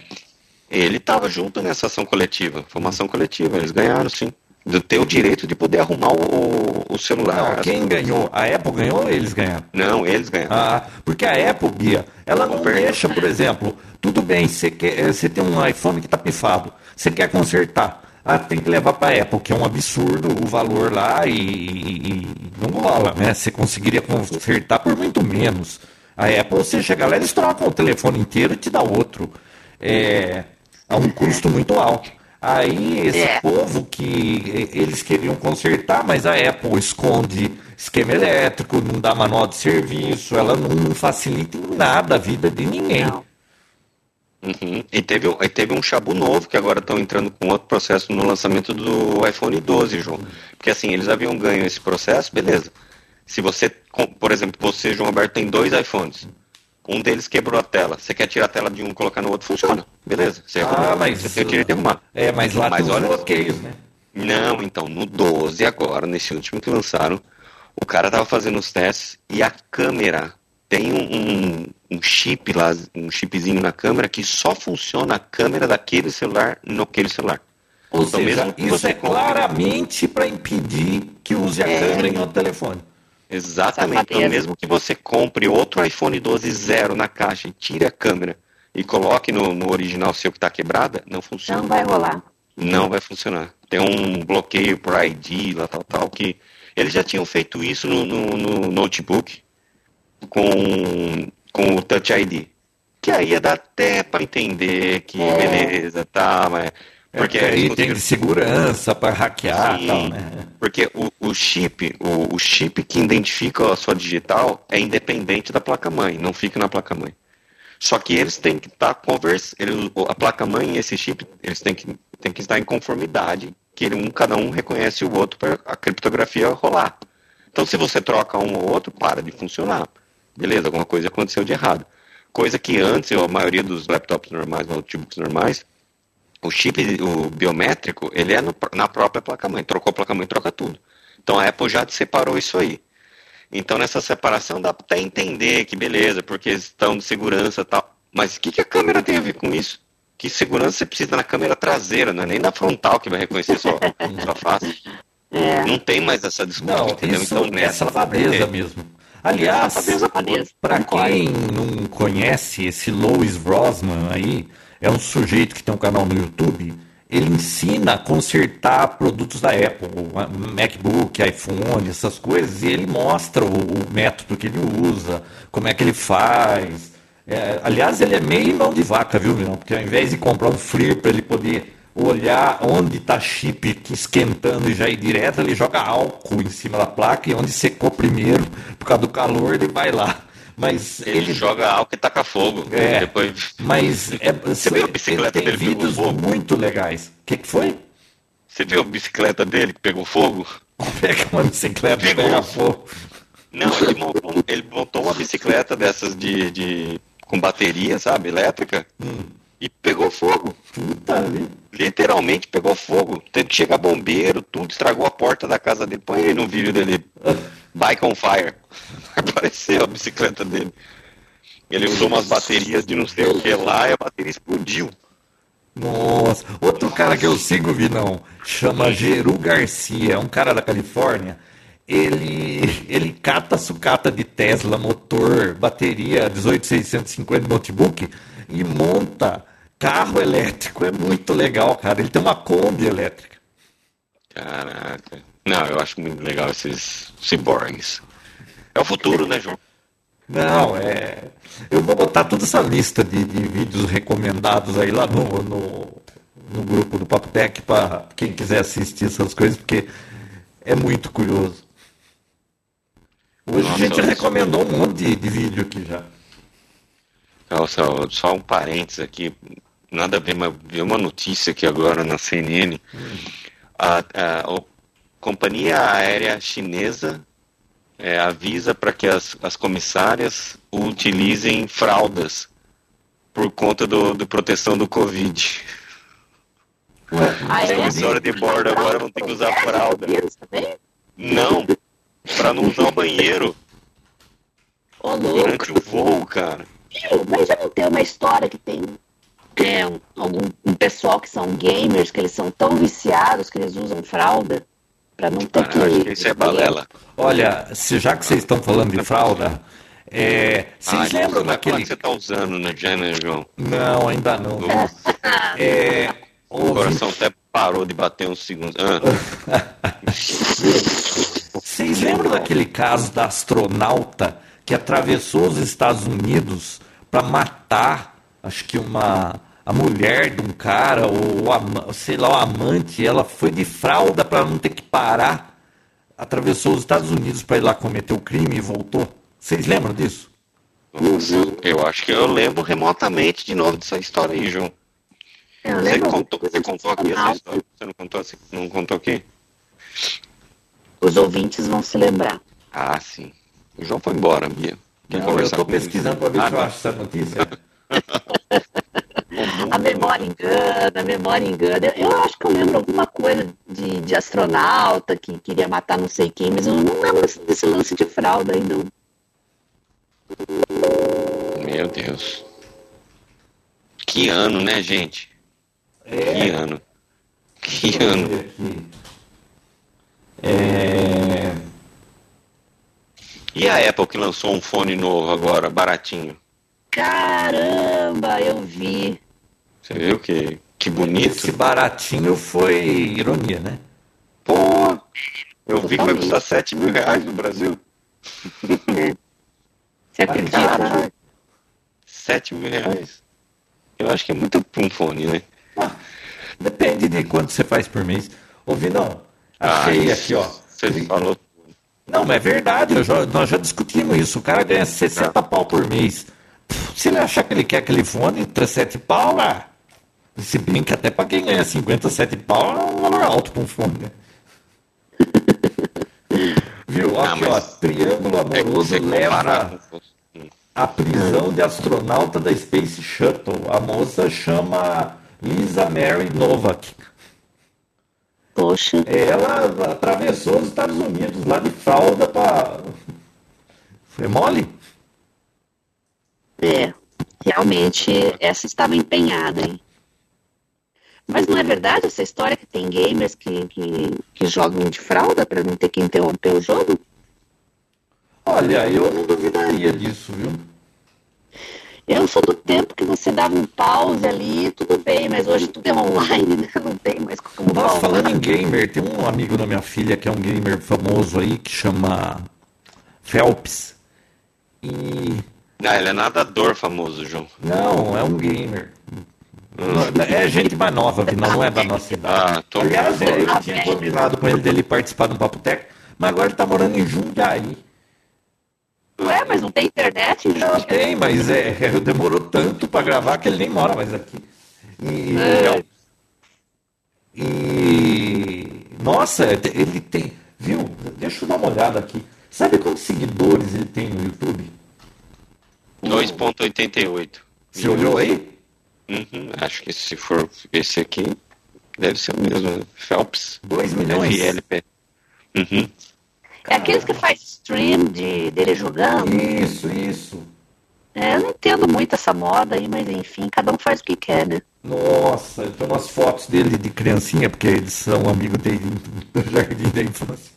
Speaker 2: Ele estava junto nessa ação coletiva, formação coletiva, eles ganharam sim. Do ter o direito de poder arrumar o, o celular.
Speaker 3: Não, quem ganhou? A Apple ganhou ou eles ganharam?
Speaker 2: Não, eles ganharam.
Speaker 3: Ah, porque a Apple, Bia, ela não deixa, por exemplo, tudo bem, você, quer, você tem um iPhone que está pifado, você quer consertar. Ah, tem que levar para a Apple, que é um absurdo o valor lá e, e, e não rola, né? Você conseguiria consertar por muito menos. A Apple, você chega lá, eles trocam o telefone inteiro e te dá outro. É, a um custo muito alto. Aí esse é. povo que eles queriam consertar, mas a Apple esconde esquema elétrico, não dá manual de serviço, ela não facilita em nada a vida de ninguém.
Speaker 2: Uhum. E, teve, e teve um chabu novo que agora estão entrando com outro processo no lançamento do iPhone 12, João. Porque assim, eles haviam ganho esse processo, beleza. Se você, por exemplo, você, João Alberto, tem dois iPhones um deles quebrou a tela. Você quer tirar a tela de um e colocar no outro? Funciona. Beleza. Você,
Speaker 3: ah, mas,
Speaker 2: você direito de arrumar.
Speaker 3: É, mas lá mas tem olha, bloqueios, né?
Speaker 2: Não, então, no 12 agora, nesse último que lançaram, o cara tava fazendo os testes e a câmera tem um, um, um chip lá, um chipzinho na câmera que só funciona a câmera daquele celular naquele celular.
Speaker 3: Ou então, seja, mesmo isso é claramente para impedir que use a é. câmera em outro telefone.
Speaker 2: Exatamente. Então, mesmo que você compre outro iPhone 12 zero na caixa e tire a câmera e coloque no, no original seu que está quebrada, não funciona.
Speaker 1: Não vai rolar.
Speaker 2: Não vai funcionar. Tem um bloqueio por ID, lá tal, tal, que eles já tinham feito isso no, no, no notebook com, com o Touch ID. Que aí ia dar até para entender que é. beleza, tá, mas
Speaker 3: porque é, aí tem de segurança para hackear
Speaker 2: Sim,
Speaker 3: tal, né?
Speaker 2: Porque o, o chip, o, o, chip que identifica a sua digital é independente da placa-mãe, não fica na placa-mãe. Só que eles têm que estar tá conversando, a placa-mãe e esse chip, eles têm que, têm que estar em conformidade, que um, cada um reconhece o outro para a criptografia rolar. Então se você troca um ou outro, para de funcionar. Beleza, alguma coisa aconteceu de errado. Coisa que antes, a maioria dos laptops normais, notebooks normais, o chip, o biométrico, ele é no, na própria placa-mãe. Trocou a placa-mãe, troca tudo. Então a Apple já separou isso aí. Então nessa separação dá até entender que beleza, porque estão de segurança e tal. Mas o que, que a câmera tem a ver com isso? Que segurança você precisa na câmera traseira, não é nem na frontal que vai reconhecer sua, (laughs) sua face. É. Não tem mais essa discussão,
Speaker 3: não,
Speaker 2: entendeu?
Speaker 3: Isso então, é safadeza mesmo. Aliás, para quem não conhece esse Louis Rosman aí, é um sujeito que tem um canal no YouTube. Ele ensina a consertar produtos da Apple, MacBook, iPhone, essas coisas, e ele mostra o, o método que ele usa, como é que ele faz. É, aliás, ele é meio mão de vaca, viu, meu? Porque ao invés de comprar um FLIR para ele poder olhar onde está chip esquentando e já ir direto, ele joga álcool em cima da placa e onde secou primeiro, por causa do calor, ele vai lá. Mas
Speaker 2: ele, ele joga álcool e taca fogo.
Speaker 3: É, depois... Mas é, você viu a bicicleta dele vídeos muito legais. O que, que foi?
Speaker 2: Você viu a bicicleta dele que pegou fogo? (laughs)
Speaker 3: Que uma bicicleta pegou pega fogo?
Speaker 2: Não, ele montou, ele montou uma bicicleta dessas de, de com bateria, sabe, elétrica. Hum e pegou fogo.
Speaker 3: Puta
Speaker 2: Literalmente pegou fogo. Teve que chegar bombeiro, tudo, estragou a porta da casa dele. Põe aí no vídeo dele. (laughs) Bike on fire. (laughs) Apareceu a bicicleta dele. Ele usou umas baterias de não sei o que lá e a bateria explodiu.
Speaker 3: Nossa, outro cara que eu sigo, Vinão, chama Geru Garcia, é um cara da Califórnia. Ele, ele cata sucata de Tesla, motor, bateria 18650 notebook e monta carro elétrico. É muito legal, cara. Ele tem uma Kombi elétrica.
Speaker 2: Caraca. Não, eu acho muito legal esses cyborgs. É o futuro, né, João?
Speaker 3: Não, é. Eu vou botar toda essa lista de, de vídeos recomendados aí lá no, no, no grupo do Papo Tech para quem quiser assistir essas coisas, porque é muito curioso. Hoje Nossa, a gente recomendou um monte de, de vídeo aqui já.
Speaker 2: Só, só um parênteses aqui, nada a ver, mas vi uma notícia aqui agora na CNN. A, a, a companhia aérea chinesa é, avisa para que as, as comissárias utilizem fraldas por conta do, do proteção do Covid.
Speaker 1: Ah,
Speaker 2: As comissárias de bordo agora vão ter que usar fralda. Não, para não usar o banheiro. Durante o voo, cara
Speaker 1: mas já não tem uma história que tem é, algum um pessoal que são gamers, que eles são tão viciados que eles usam fralda para não ter ah, que. Acho que
Speaker 2: isso é balela.
Speaker 3: Olha, se, já que vocês estão falando de fralda, é, vocês ah, lembram daquele.
Speaker 2: que você está usando no Jenner, João?
Speaker 3: Não, ainda não.
Speaker 2: é, o coração até parou de bater uns segundos. Ah. (laughs)
Speaker 3: Vocês lembram daquele caso da astronauta que atravessou os Estados Unidos para matar, acho que uma a mulher de um cara ou a, sei lá, o amante, ela foi de fralda para não ter que parar, atravessou os Estados Unidos para ir lá cometer o crime e voltou. Vocês lembram disso?
Speaker 2: Eu acho que eu lembro remotamente de novo dessa história aí, João. Você contou, você contou aqui essa história? Você não contou, não contou aqui?
Speaker 1: Os ouvintes vão se lembrar.
Speaker 2: Ah, sim. O João foi embora, Bia.
Speaker 3: Não, eu estou pesquisando para ver ah, se eu acho essa notícia. (laughs)
Speaker 1: a memória engana, a memória engana. Eu, eu, acho que eu lembro alguma coisa de, de, astronauta que queria matar não sei quem, mas eu não lembro desse, desse lance de fralda aí, não.
Speaker 2: Meu Deus. Que ano, né, gente?
Speaker 3: É.
Speaker 2: Que ano. Que ano.
Speaker 3: É...
Speaker 2: E a Apple que lançou um fone novo agora, baratinho?
Speaker 1: Caramba, eu vi.
Speaker 2: Você viu que, que bonito?
Speaker 3: Esse baratinho foi ironia, né?
Speaker 2: Pô, eu vi que vai custar 7 mil reais no Brasil.
Speaker 1: Você acredita?
Speaker 2: 7 mil reais. Eu acho que é muito pra um fone, né?
Speaker 3: Ah, depende de quanto você faz por mês. Ouvi não. Achei ah, aqui, ó.
Speaker 2: Você falou
Speaker 3: não, mas é verdade, já, nós já discutimos isso. O cara ganha 60 pau por mês. Se ele achar que ele quer aquele fone, 7 pau lá. Se bem que até para quem ganha 57 pau é um valor alto para um fone. Né? (laughs) Viu? Aqui, ó, Triângulo Amoroso é leva a prisão de astronauta da Space Shuttle. A moça chama Lisa Mary Novak.
Speaker 1: Poxa.
Speaker 3: Ela atravessou os Estados Unidos lá de fralda para. Foi mole?
Speaker 1: É, realmente essa estava empenhada, hein? Mas não é verdade essa história que tem gamers que, que, que jogam de fralda para não ter que interromper o jogo?
Speaker 3: Olha, eu não duvidaria disso, viu?
Speaker 1: Eu sou do tempo que você dava um pause ali, tudo bem, mas hoje tudo é online, né? Não tem mais como
Speaker 3: Nossa, falando em gamer, tem um amigo da minha filha que é um gamer famoso aí, que chama Phelps. E
Speaker 2: Ah, ele é nadador famoso, João.
Speaker 3: Não, é um gamer. Não, É gente mais nova, Vinão, não é da nossa idade.
Speaker 2: Ah, tô
Speaker 3: Aliás, é, eu tinha combinado com ele dele participar do Papo Tech, mas agora ele tá morando em Jundiaí.
Speaker 1: Ué, mas não tem internet,
Speaker 3: Não tem, mas é, demorou tanto pra gravar que ele nem mora mais aqui. E,
Speaker 1: É.
Speaker 3: e- nossa, ele tem, viu? Deixa eu dar uma olhada aqui. Sabe quantos seguidores ele tem no YouTube?
Speaker 2: 2.88.
Speaker 3: Você olhou aí?
Speaker 2: Uhum, acho que se for esse aqui, deve ser o mesmo. Phelps.
Speaker 3: 2 milhões.
Speaker 2: FLP. Uhum.
Speaker 1: É aqueles que faz stream de, dele jogando.
Speaker 3: Isso, isso.
Speaker 1: É, eu não entendo muito essa moda aí, mas enfim, cada um faz o que quer, né?
Speaker 3: Nossa, tem umas fotos dele de criancinha, porque eles são amigos dele do (laughs) jardim da infância.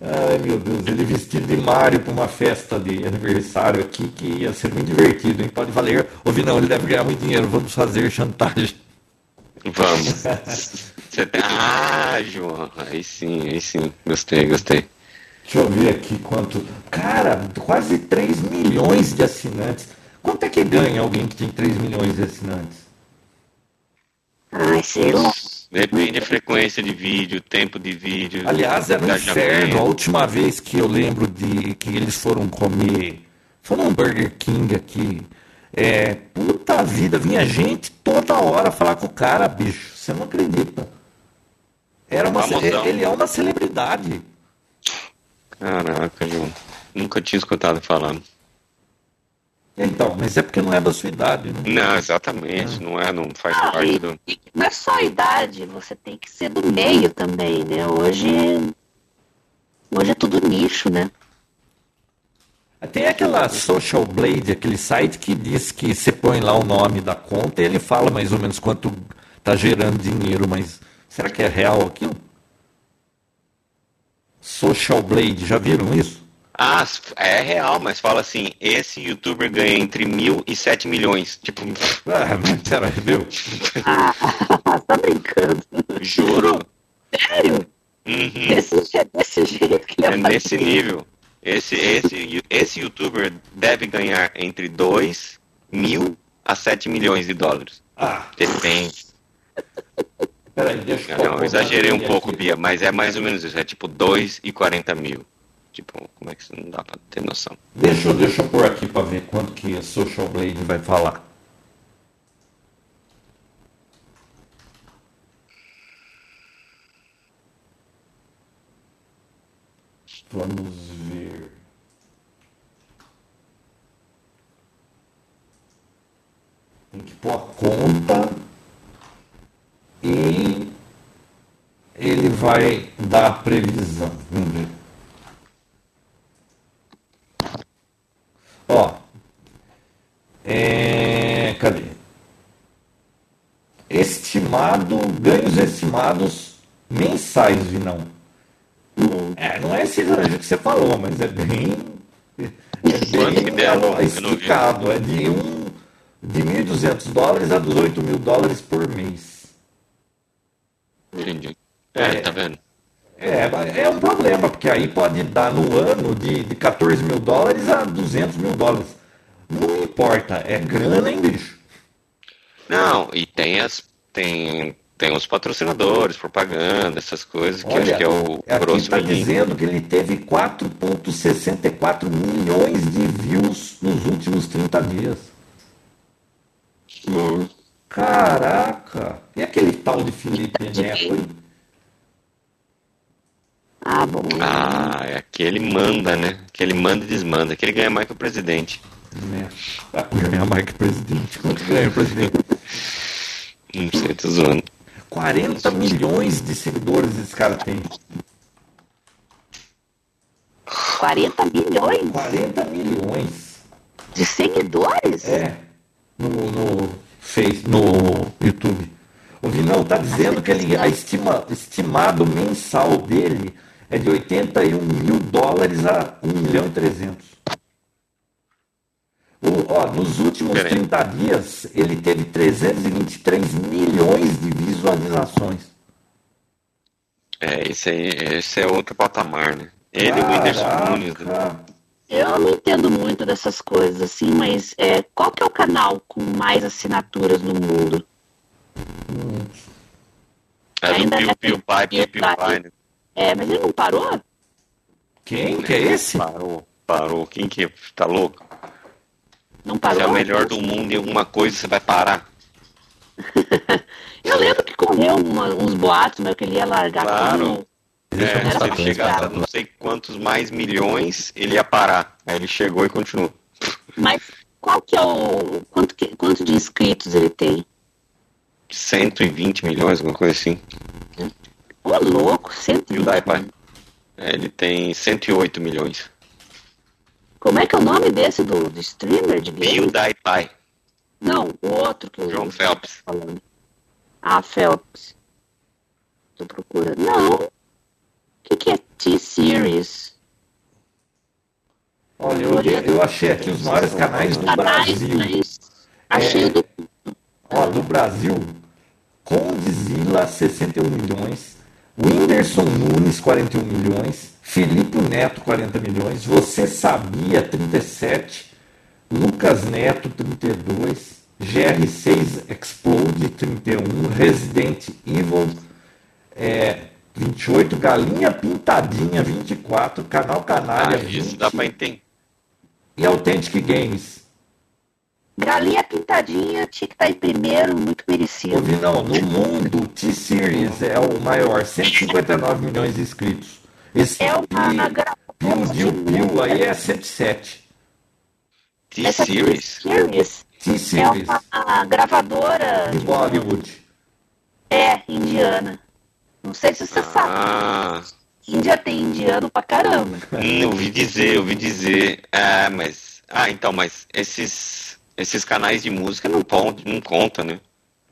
Speaker 3: Ai meu Deus, ele vestido de Mario para uma festa de aniversário aqui que ia ser muito divertido, hein? Pode valer. Ouvi não, ele deve ganhar muito dinheiro, vamos fazer chantagem.
Speaker 2: Vamos. Você (laughs) tem... Ah, João. Aí sim, aí sim. Gostei, gostei.
Speaker 3: Deixa eu ver aqui quanto. Cara, quase 3 milhões de assinantes. Quanto é que ganha alguém que tem 3 milhões de assinantes?
Speaker 1: Ai, sei lá.
Speaker 2: Depende da frequência de vídeo, tempo de vídeo.
Speaker 3: Aliás, era um
Speaker 2: engajamento.
Speaker 3: inferno. A última vez que eu lembro de que eles foram comer. Foram um Burger King aqui. É, puta vida, vinha gente toda hora falar com o cara, bicho. Você não acredita. Era uma,
Speaker 2: Famosão.
Speaker 3: ele é uma celebridade.
Speaker 2: Caraca, João. Nunca tinha escutado falando.
Speaker 3: Então, mas é porque não é da sua idade, né?
Speaker 2: Não, exatamente. Não é, não faz
Speaker 1: Ah,
Speaker 2: parte
Speaker 1: e,
Speaker 2: do.
Speaker 1: e não é só a idade, você tem que ser do meio também, né? Hoje. Hoje é tudo nicho, né?
Speaker 3: Tem aquela Social Blade, aquele site que diz que você põe lá o nome da conta e ele fala mais ou menos quanto tá gerando dinheiro, mas será que é real aquilo? Social Blade, já viram isso?
Speaker 2: Ah, é real, mas fala assim: esse youtuber ganha entre mil e sete milhões. Tipo, (laughs)
Speaker 3: Ah, será, viu?
Speaker 1: Ah, (laughs) tá brincando.
Speaker 2: juro?
Speaker 1: Sério?
Speaker 2: Uhum.
Speaker 1: Desse, é desse jeito que ele
Speaker 2: É nesse nível. Esse, esse, esse youtuber deve ganhar entre 2 mil a 7 milhões de dólares.
Speaker 3: Ah,
Speaker 2: Depende.
Speaker 3: peraí, deixa eu
Speaker 2: Não, eu exagerei um
Speaker 3: aqui.
Speaker 2: pouco, Bia, mas é mais ou menos isso. É tipo 2 e 40 mil. Tipo, como é que não dá pra ter noção?
Speaker 3: Deixa, deixa eu pôr aqui para ver quanto que a Social Blade vai falar. Vamos ver. Tem que pôr a conta e ele vai dar a previsão. Vamos ver. Ó. É, cadê? Estimado, estimados mensais, Vinão. É, não é esse range que você falou, mas é bem. É bem
Speaker 2: vi.
Speaker 3: esticado. É de um de 1.200 dólares a 18 mil dólares por mês.
Speaker 2: Entendi. É, tá vendo?
Speaker 3: É, é um problema, porque aí pode dar no ano de, de 14 mil dólares a 200 mil dólares. Não importa, é grana, hein, bicho?
Speaker 2: Não, e tem as. Tem, tem os patrocinadores, propaganda, essas coisas, que
Speaker 3: Olha,
Speaker 2: acho que é o
Speaker 3: aqui
Speaker 2: grosso
Speaker 3: está
Speaker 2: menino.
Speaker 3: dizendo que ele teve 4,64 milhões de views nos últimos 30 dias.
Speaker 2: Hum.
Speaker 3: Caraca! E aquele tal de Felipe Neto, hein?
Speaker 1: Ah, bom.
Speaker 2: Ah, é aquele manda, né? Aquele manda e desmanda. Aquele ganha mais que o presidente.
Speaker 3: Neto. Ah, ganha mais que presidente. Quanto ganha o presidente?
Speaker 2: Não sei, tô zoando.
Speaker 3: 40 milhões de seguidores esse cara tem.
Speaker 1: 40 milhões
Speaker 3: 40 milhões.
Speaker 1: de seguidores?
Speaker 3: É. No, no Face, no YouTube. O Vinão tá dizendo que ele, a estima, estimado mensal dele é de 81 mil dólares a 1 milhão e 300. O, ó, nos últimos
Speaker 2: Peraí.
Speaker 3: 30 dias, ele teve 323 milhões de visualizações.
Speaker 2: É, esse aí, esse é outro patamar, né? Ele e o Whindersson Nunes. né?
Speaker 1: Eu não entendo muito dessas coisas assim, mas é, qual que é o canal com mais assinaturas no mundo?
Speaker 2: É do
Speaker 1: Ainda
Speaker 2: Piu
Speaker 1: é
Speaker 2: Piu Pai, Piu Piu
Speaker 1: PewDiePie.
Speaker 2: Pai, né?
Speaker 1: É, mas ele não parou?
Speaker 3: Quem que é esse?
Speaker 2: Parou, parou. Quem que é? Tá louco?
Speaker 1: Não
Speaker 2: Você
Speaker 1: parou?
Speaker 2: é o melhor do mundo em alguma coisa, você vai parar. (laughs)
Speaker 1: Eu lembro que correu uma- uns boatos, mas que ele ia largar
Speaker 2: Claro.
Speaker 3: eu
Speaker 2: É, se ele chegasse a não sei quantos mais milhões, ele ia parar. Aí ele chegou e continuou.
Speaker 1: Mas qual que é o. Quanto, que- quanto de inscritos ele tem?
Speaker 2: 120 milhões, alguma coisa assim.
Speaker 1: Ô, louco, 100.
Speaker 2: E o Daipai? É, ele tem 108 milhões.
Speaker 1: Como é que é o nome desse do, do streamer de game?
Speaker 2: PewDiePie.
Speaker 1: Não, o outro que o
Speaker 2: João
Speaker 1: o-
Speaker 2: Phelps.
Speaker 1: falando. Ah, Phelps. Tô procurando. Não. O que, que é T-Series?
Speaker 3: Olha, eu, eu achei aqui os maiores canais do
Speaker 1: Canais,
Speaker 3: Brasil.
Speaker 1: mas achei
Speaker 3: É.
Speaker 1: do.
Speaker 3: Ó, do Brasil, Condzilla, 61 milhões. Whindersson Nunes, 41 milhões. Felipe Neto, 40 milhões. Você Sabia, 37. Lucas Neto, 32. GR6 Explode, 31. Resident Evil, é, 28. Galinha Pintadinha, 24. Canal Canalha,
Speaker 2: Ah, isso
Speaker 3: 20.
Speaker 2: dá pra entender.
Speaker 3: E Authentic Games.
Speaker 1: Galinha pintadinha tinha que estar em primeiro, muito merecido.
Speaker 3: Ouvi, não, no mundo, T-Series é o maior, 159 milhões de inscritos. Esse
Speaker 1: É uma
Speaker 3: Pi-
Speaker 1: gra-
Speaker 3: Piu Piu aí é 107.
Speaker 1: Essa
Speaker 2: T-Series.
Speaker 1: T-Series é uma gravadora
Speaker 3: de Bollywood.
Speaker 1: é indiana. Não sei se você sabe.
Speaker 2: Ah,
Speaker 1: Índia tem indiano pra caramba.
Speaker 2: hum, ouvi dizer, ouvi dizer. Ah, mas. Ah, então, mas esses, esses canais de música não, pon- não conta, né?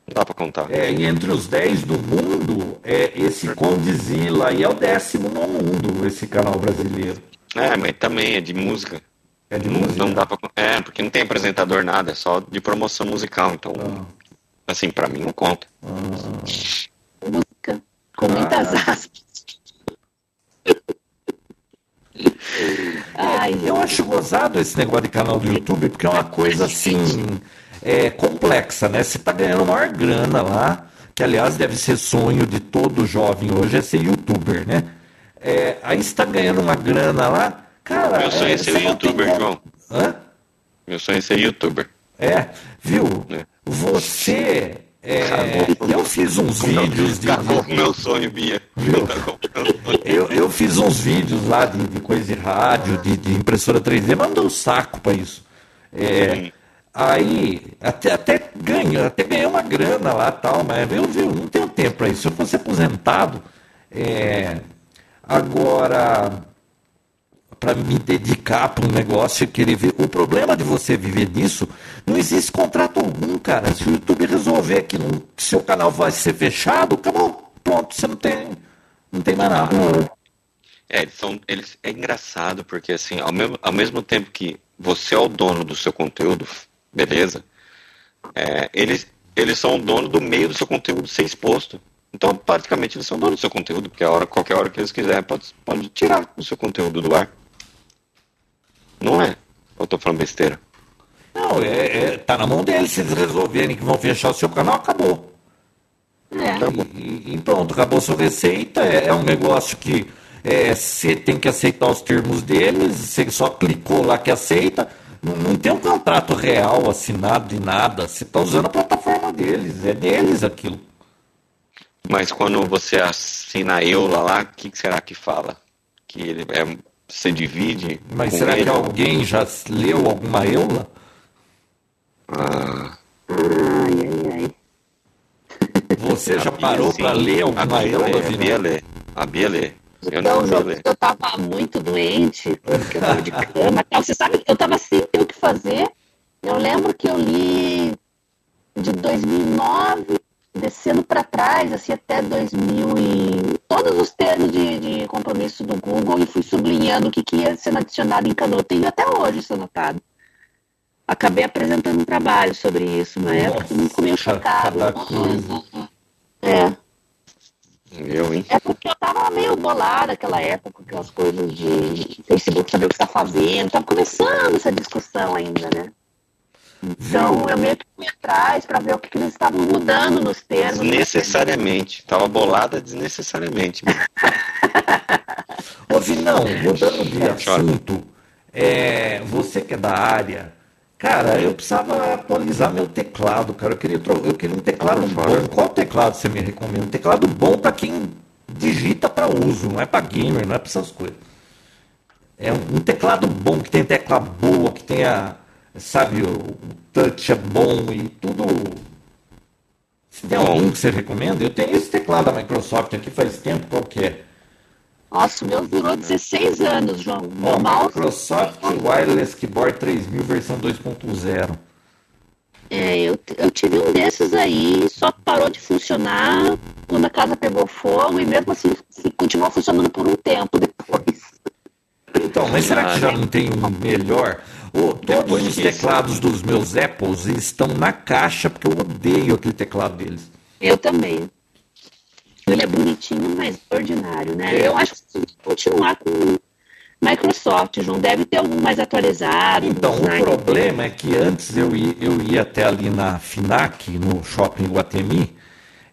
Speaker 2: Não dá pra contar.
Speaker 3: É, e entre os 10 do mundo, é esse Condzilla aí é o décimo no mundo, esse canal brasileiro.
Speaker 2: É, mas também é de música.
Speaker 3: É de
Speaker 2: Não,
Speaker 3: música?
Speaker 2: não dá pra. É, porque não tem apresentador nada, é só de promoção musical. Então,
Speaker 3: Ah,
Speaker 2: assim, pra mim não conta.
Speaker 3: ah.
Speaker 1: Música com muitas
Speaker 3: Ah.
Speaker 1: aspas. Ai,
Speaker 3: Eu acho gozado esse negócio de canal do YouTube, porque é uma coisa assim, é, complexa, né? Você tá ganhando maior grana lá, que aliás deve ser sonho de todo jovem hoje, é ser youtuber, né? É, aí você tá ganhando uma grana lá, cara.
Speaker 2: Meu sonho é ser
Speaker 3: não tem
Speaker 2: youtuber,
Speaker 3: como-
Speaker 2: João.
Speaker 3: Hã?
Speaker 2: Meu sonho é ser youtuber.
Speaker 3: É, viu?
Speaker 2: É.
Speaker 3: Você. é, eu fiz uns vídeos de.
Speaker 2: Acabou com meu sonho, Bia.
Speaker 3: Viu? Eu, eu fiz uns vídeos lá de, de coisa de rádio, de, de impressora 3D, mas não deu saco pra isso. É, aí, até, até ganho, até ganhei uma grana lá tal, mas eu, eu não tenho tempo pra isso. Se eu fosse aposentado, é, agora, para me dedicar para um negócio e querer ver. O problema de você viver disso, não existe contrato algum, cara. Se o YouTube resolver que, seu canal vai ser fechado, acabou, pronto, você não tem, não tem mais nada.
Speaker 2: É, são, eles, é engraçado, porque assim, ao mesmo, ao mesmo tempo que você é o dono do seu conteúdo, beleza? É, eles, eles são o dono do meio do seu conteúdo ser exposto. Então, praticamente, eles são dono do seu conteúdo, porque a hora, qualquer hora que eles quiserem, pode, pode tirar o seu conteúdo do ar. Não é? Eu tô falando besteira.
Speaker 3: Não, é, é- tá na mão deles. Se eles resolverem que vão fechar o seu canal, acabou.
Speaker 1: é.
Speaker 3: E, e pronto, acabou sua receita. É, é um negócio que é, você tem que aceitar os termos deles. Você só clicou lá que aceita. Não, não tem um contrato real assinado de nada. Você está usando a plataforma deles. É deles aquilo.
Speaker 2: Mas quando você assina a Eula lá, o que, que será que fala? Que ele é, você divide?
Speaker 3: Mas será
Speaker 2: ele?
Speaker 3: que alguém já leu alguma eula?
Speaker 2: Ah,
Speaker 1: Ai, ai, ai.
Speaker 3: Você já
Speaker 2: a Bia,
Speaker 3: parou para ler
Speaker 2: A
Speaker 3: alguma
Speaker 2: Bia
Speaker 3: eula,
Speaker 2: A
Speaker 3: Vini?
Speaker 2: Bia lê. A Bia lê. Eu
Speaker 1: Então,
Speaker 2: não sei ler.
Speaker 1: eu tava muito doente, porque eu tava de cama. tal. Você sabe que eu tava sem ter o que fazer. Eu lembro que eu li de 2009, descendo para trás, assim, até 2000 e... Todos os termos de, de compromisso do Google e fui sublinhando o que, que ia sendo adicionado em cada. Eu tenho até hoje isso anotado. Acabei apresentando um trabalho sobre isso na época, me ficou meio
Speaker 3: Nossa,
Speaker 1: chocado. É.
Speaker 2: Eu, hein?
Speaker 1: É porque eu tava meio bolada naquela época, com aquelas coisas de Facebook saber o que está fazendo. Tava começando essa discussão ainda, né? Então eu meio que fui atrás para ver o que, que eles estavam mudando nos termos.
Speaker 2: Desnecessariamente. Tava bolada desnecessariamente.
Speaker 3: Ô, Vinão, mudando de assunto, é, você que é da área, cara, eu precisava atualizar meu teclado, cara. Eu queria, eu queria um teclado bom. Qual teclado você me recomenda? Um teclado bom para quem digita para uso, não é para gamer, não é para essas coisas. É um, um teclado bom, que tenha tecla boa, que tenha, sabe, o, o touch é bom e tudo. Se tem algum que você recomenda? Eu tenho esse teclado da Microsoft aqui faz tempo, qual que é?
Speaker 1: Nossa, o meu durou 16 anos, João. O Meu mouse
Speaker 3: Microsoft Wireless Keyboard 3000 versão 2.0.
Speaker 1: É, eu, eu tive um desses aí, só parou de funcionar quando a casa pegou fogo e mesmo assim se- continuou funcionando por um tempo depois.
Speaker 3: Então, mas será que já não tem um melhor? Ô, todos os teclados dos meus Apples estão na caixa, porque eu odeio aquele teclado deles.
Speaker 1: Eu também. Ele é bonitinho, mas ordinário, né? Eu acho que continuar com Microsoft, João, deve ter algum mais atualizado.
Speaker 3: Então, o problema é que antes eu ia, eu ia até ali na FINAC, no shopping Guatemi,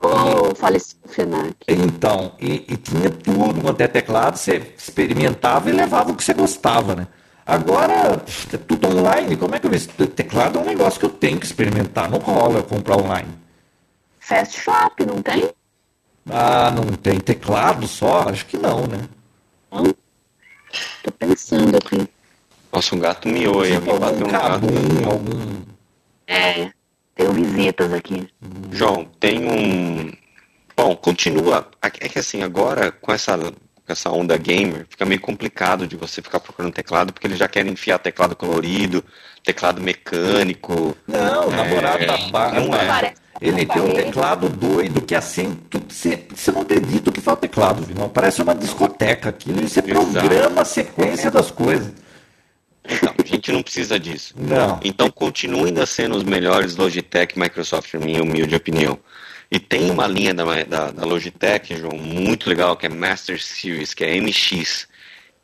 Speaker 1: Ô, falecido Fenac.
Speaker 3: então, e, e tinha tudo quanto é teclado, você experimentava e levava o que você gostava, né? Agora, é tudo online, como é que eu... esse Teclado é um negócio que eu tenho que experimentar, não rola eu comprar online.
Speaker 1: Fast Shop, não tem?
Speaker 3: Ah, não tem teclado só? Acho que não, né?
Speaker 1: Não? Tô pensando aqui.
Speaker 2: Nossa, um gato miou aí. Alguém bateu um gato.
Speaker 3: algum...
Speaker 1: É, tenho visitas aqui.
Speaker 2: João, tem um. Bom, continua. É que assim, agora com essa, essa onda gamer, fica meio complicado de você ficar procurando teclado, porque eles já querem enfiar teclado colorido, teclado mecânico.
Speaker 3: Não, o namorado da barra.
Speaker 2: não é.
Speaker 1: Parece-
Speaker 3: Ele tem um teclado doido que assim, tu- você, você não acredita o que faz o teclado, viu? Parece uma discoteca aquilo e você programa a sequência das coisas.
Speaker 2: Então, a gente não precisa disso.
Speaker 3: Não.
Speaker 2: Então continuem ainda sendo os melhores Logitech e Microsoft, na minha humilde opinião. E tem uma linha da, da, da Logitech, João, muito legal, que é Master Series, que é MX,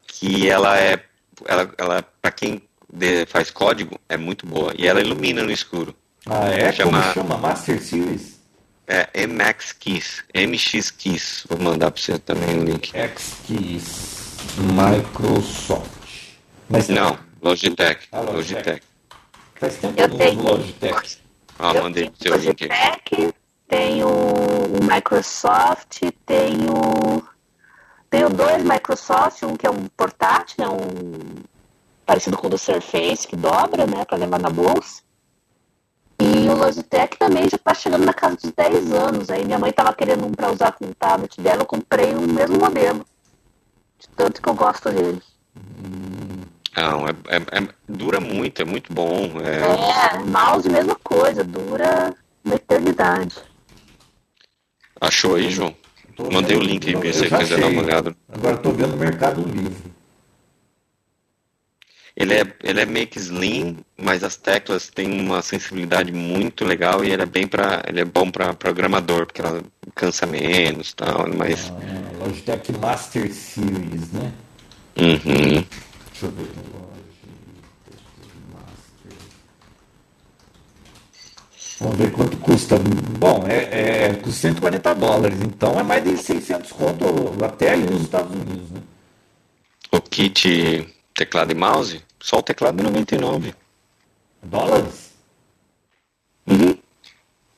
Speaker 2: que ela é, ela, ela para quem de- faz código, é muito boa. E ela ilumina no escuro.
Speaker 3: Ah, é?
Speaker 2: Chama-
Speaker 3: Como chama? Master Series?
Speaker 2: É MX Keys, MX Keys. Vou mandar para você também o link.
Speaker 3: X-Keys Microsoft. Mas
Speaker 2: Não, Logitech.
Speaker 3: Ah, Logitech.
Speaker 2: Logitech.
Speaker 3: Faz tempo
Speaker 1: Eu
Speaker 3: que eu
Speaker 1: tenho-
Speaker 3: não uso Logitech.
Speaker 2: Ah, mandei pro seu link aí.
Speaker 1: Tenho o Microsoft, tenho tenho dois Microsoft, um que é um portátil, né, um parecido com o do Surface, que dobra, né, para levar na bolsa. E o Logitech também já está chegando na casa dos 10 anos. Aí minha mãe estava querendo um para usar com o tablet dela, eu comprei o mesmo modelo. De tanto que eu gosto dele.
Speaker 2: Não, é, é- é- dura muito, é muito bom. É,
Speaker 1: É, mouse mesma coisa, dura uma eternidade.
Speaker 2: Achou aí, João?
Speaker 3: Tô
Speaker 2: Mandei o
Speaker 3: vendo-
Speaker 2: link aí pra você quiser dar uma olhada.
Speaker 3: Agora estou vendo o Mercado Livre.
Speaker 2: Ele é, ele é meio que slim, mas as teclas têm uma sensibilidade muito legal e ele é bem para ele é bom para programador, porque ela cansa menos, tal, mas
Speaker 3: Ah, Logitech Master Series, né?
Speaker 2: uhum.
Speaker 3: Deixa eu ver. Logitech Master. Vamos ver quanto custa. Bom, é, é, custa 140 dólares, então é mais de 600 conto até aí nos Estados Unidos, né?
Speaker 2: o kit teclado e mouse, só o teclado é 99.
Speaker 3: Dólares?
Speaker 2: Uhum.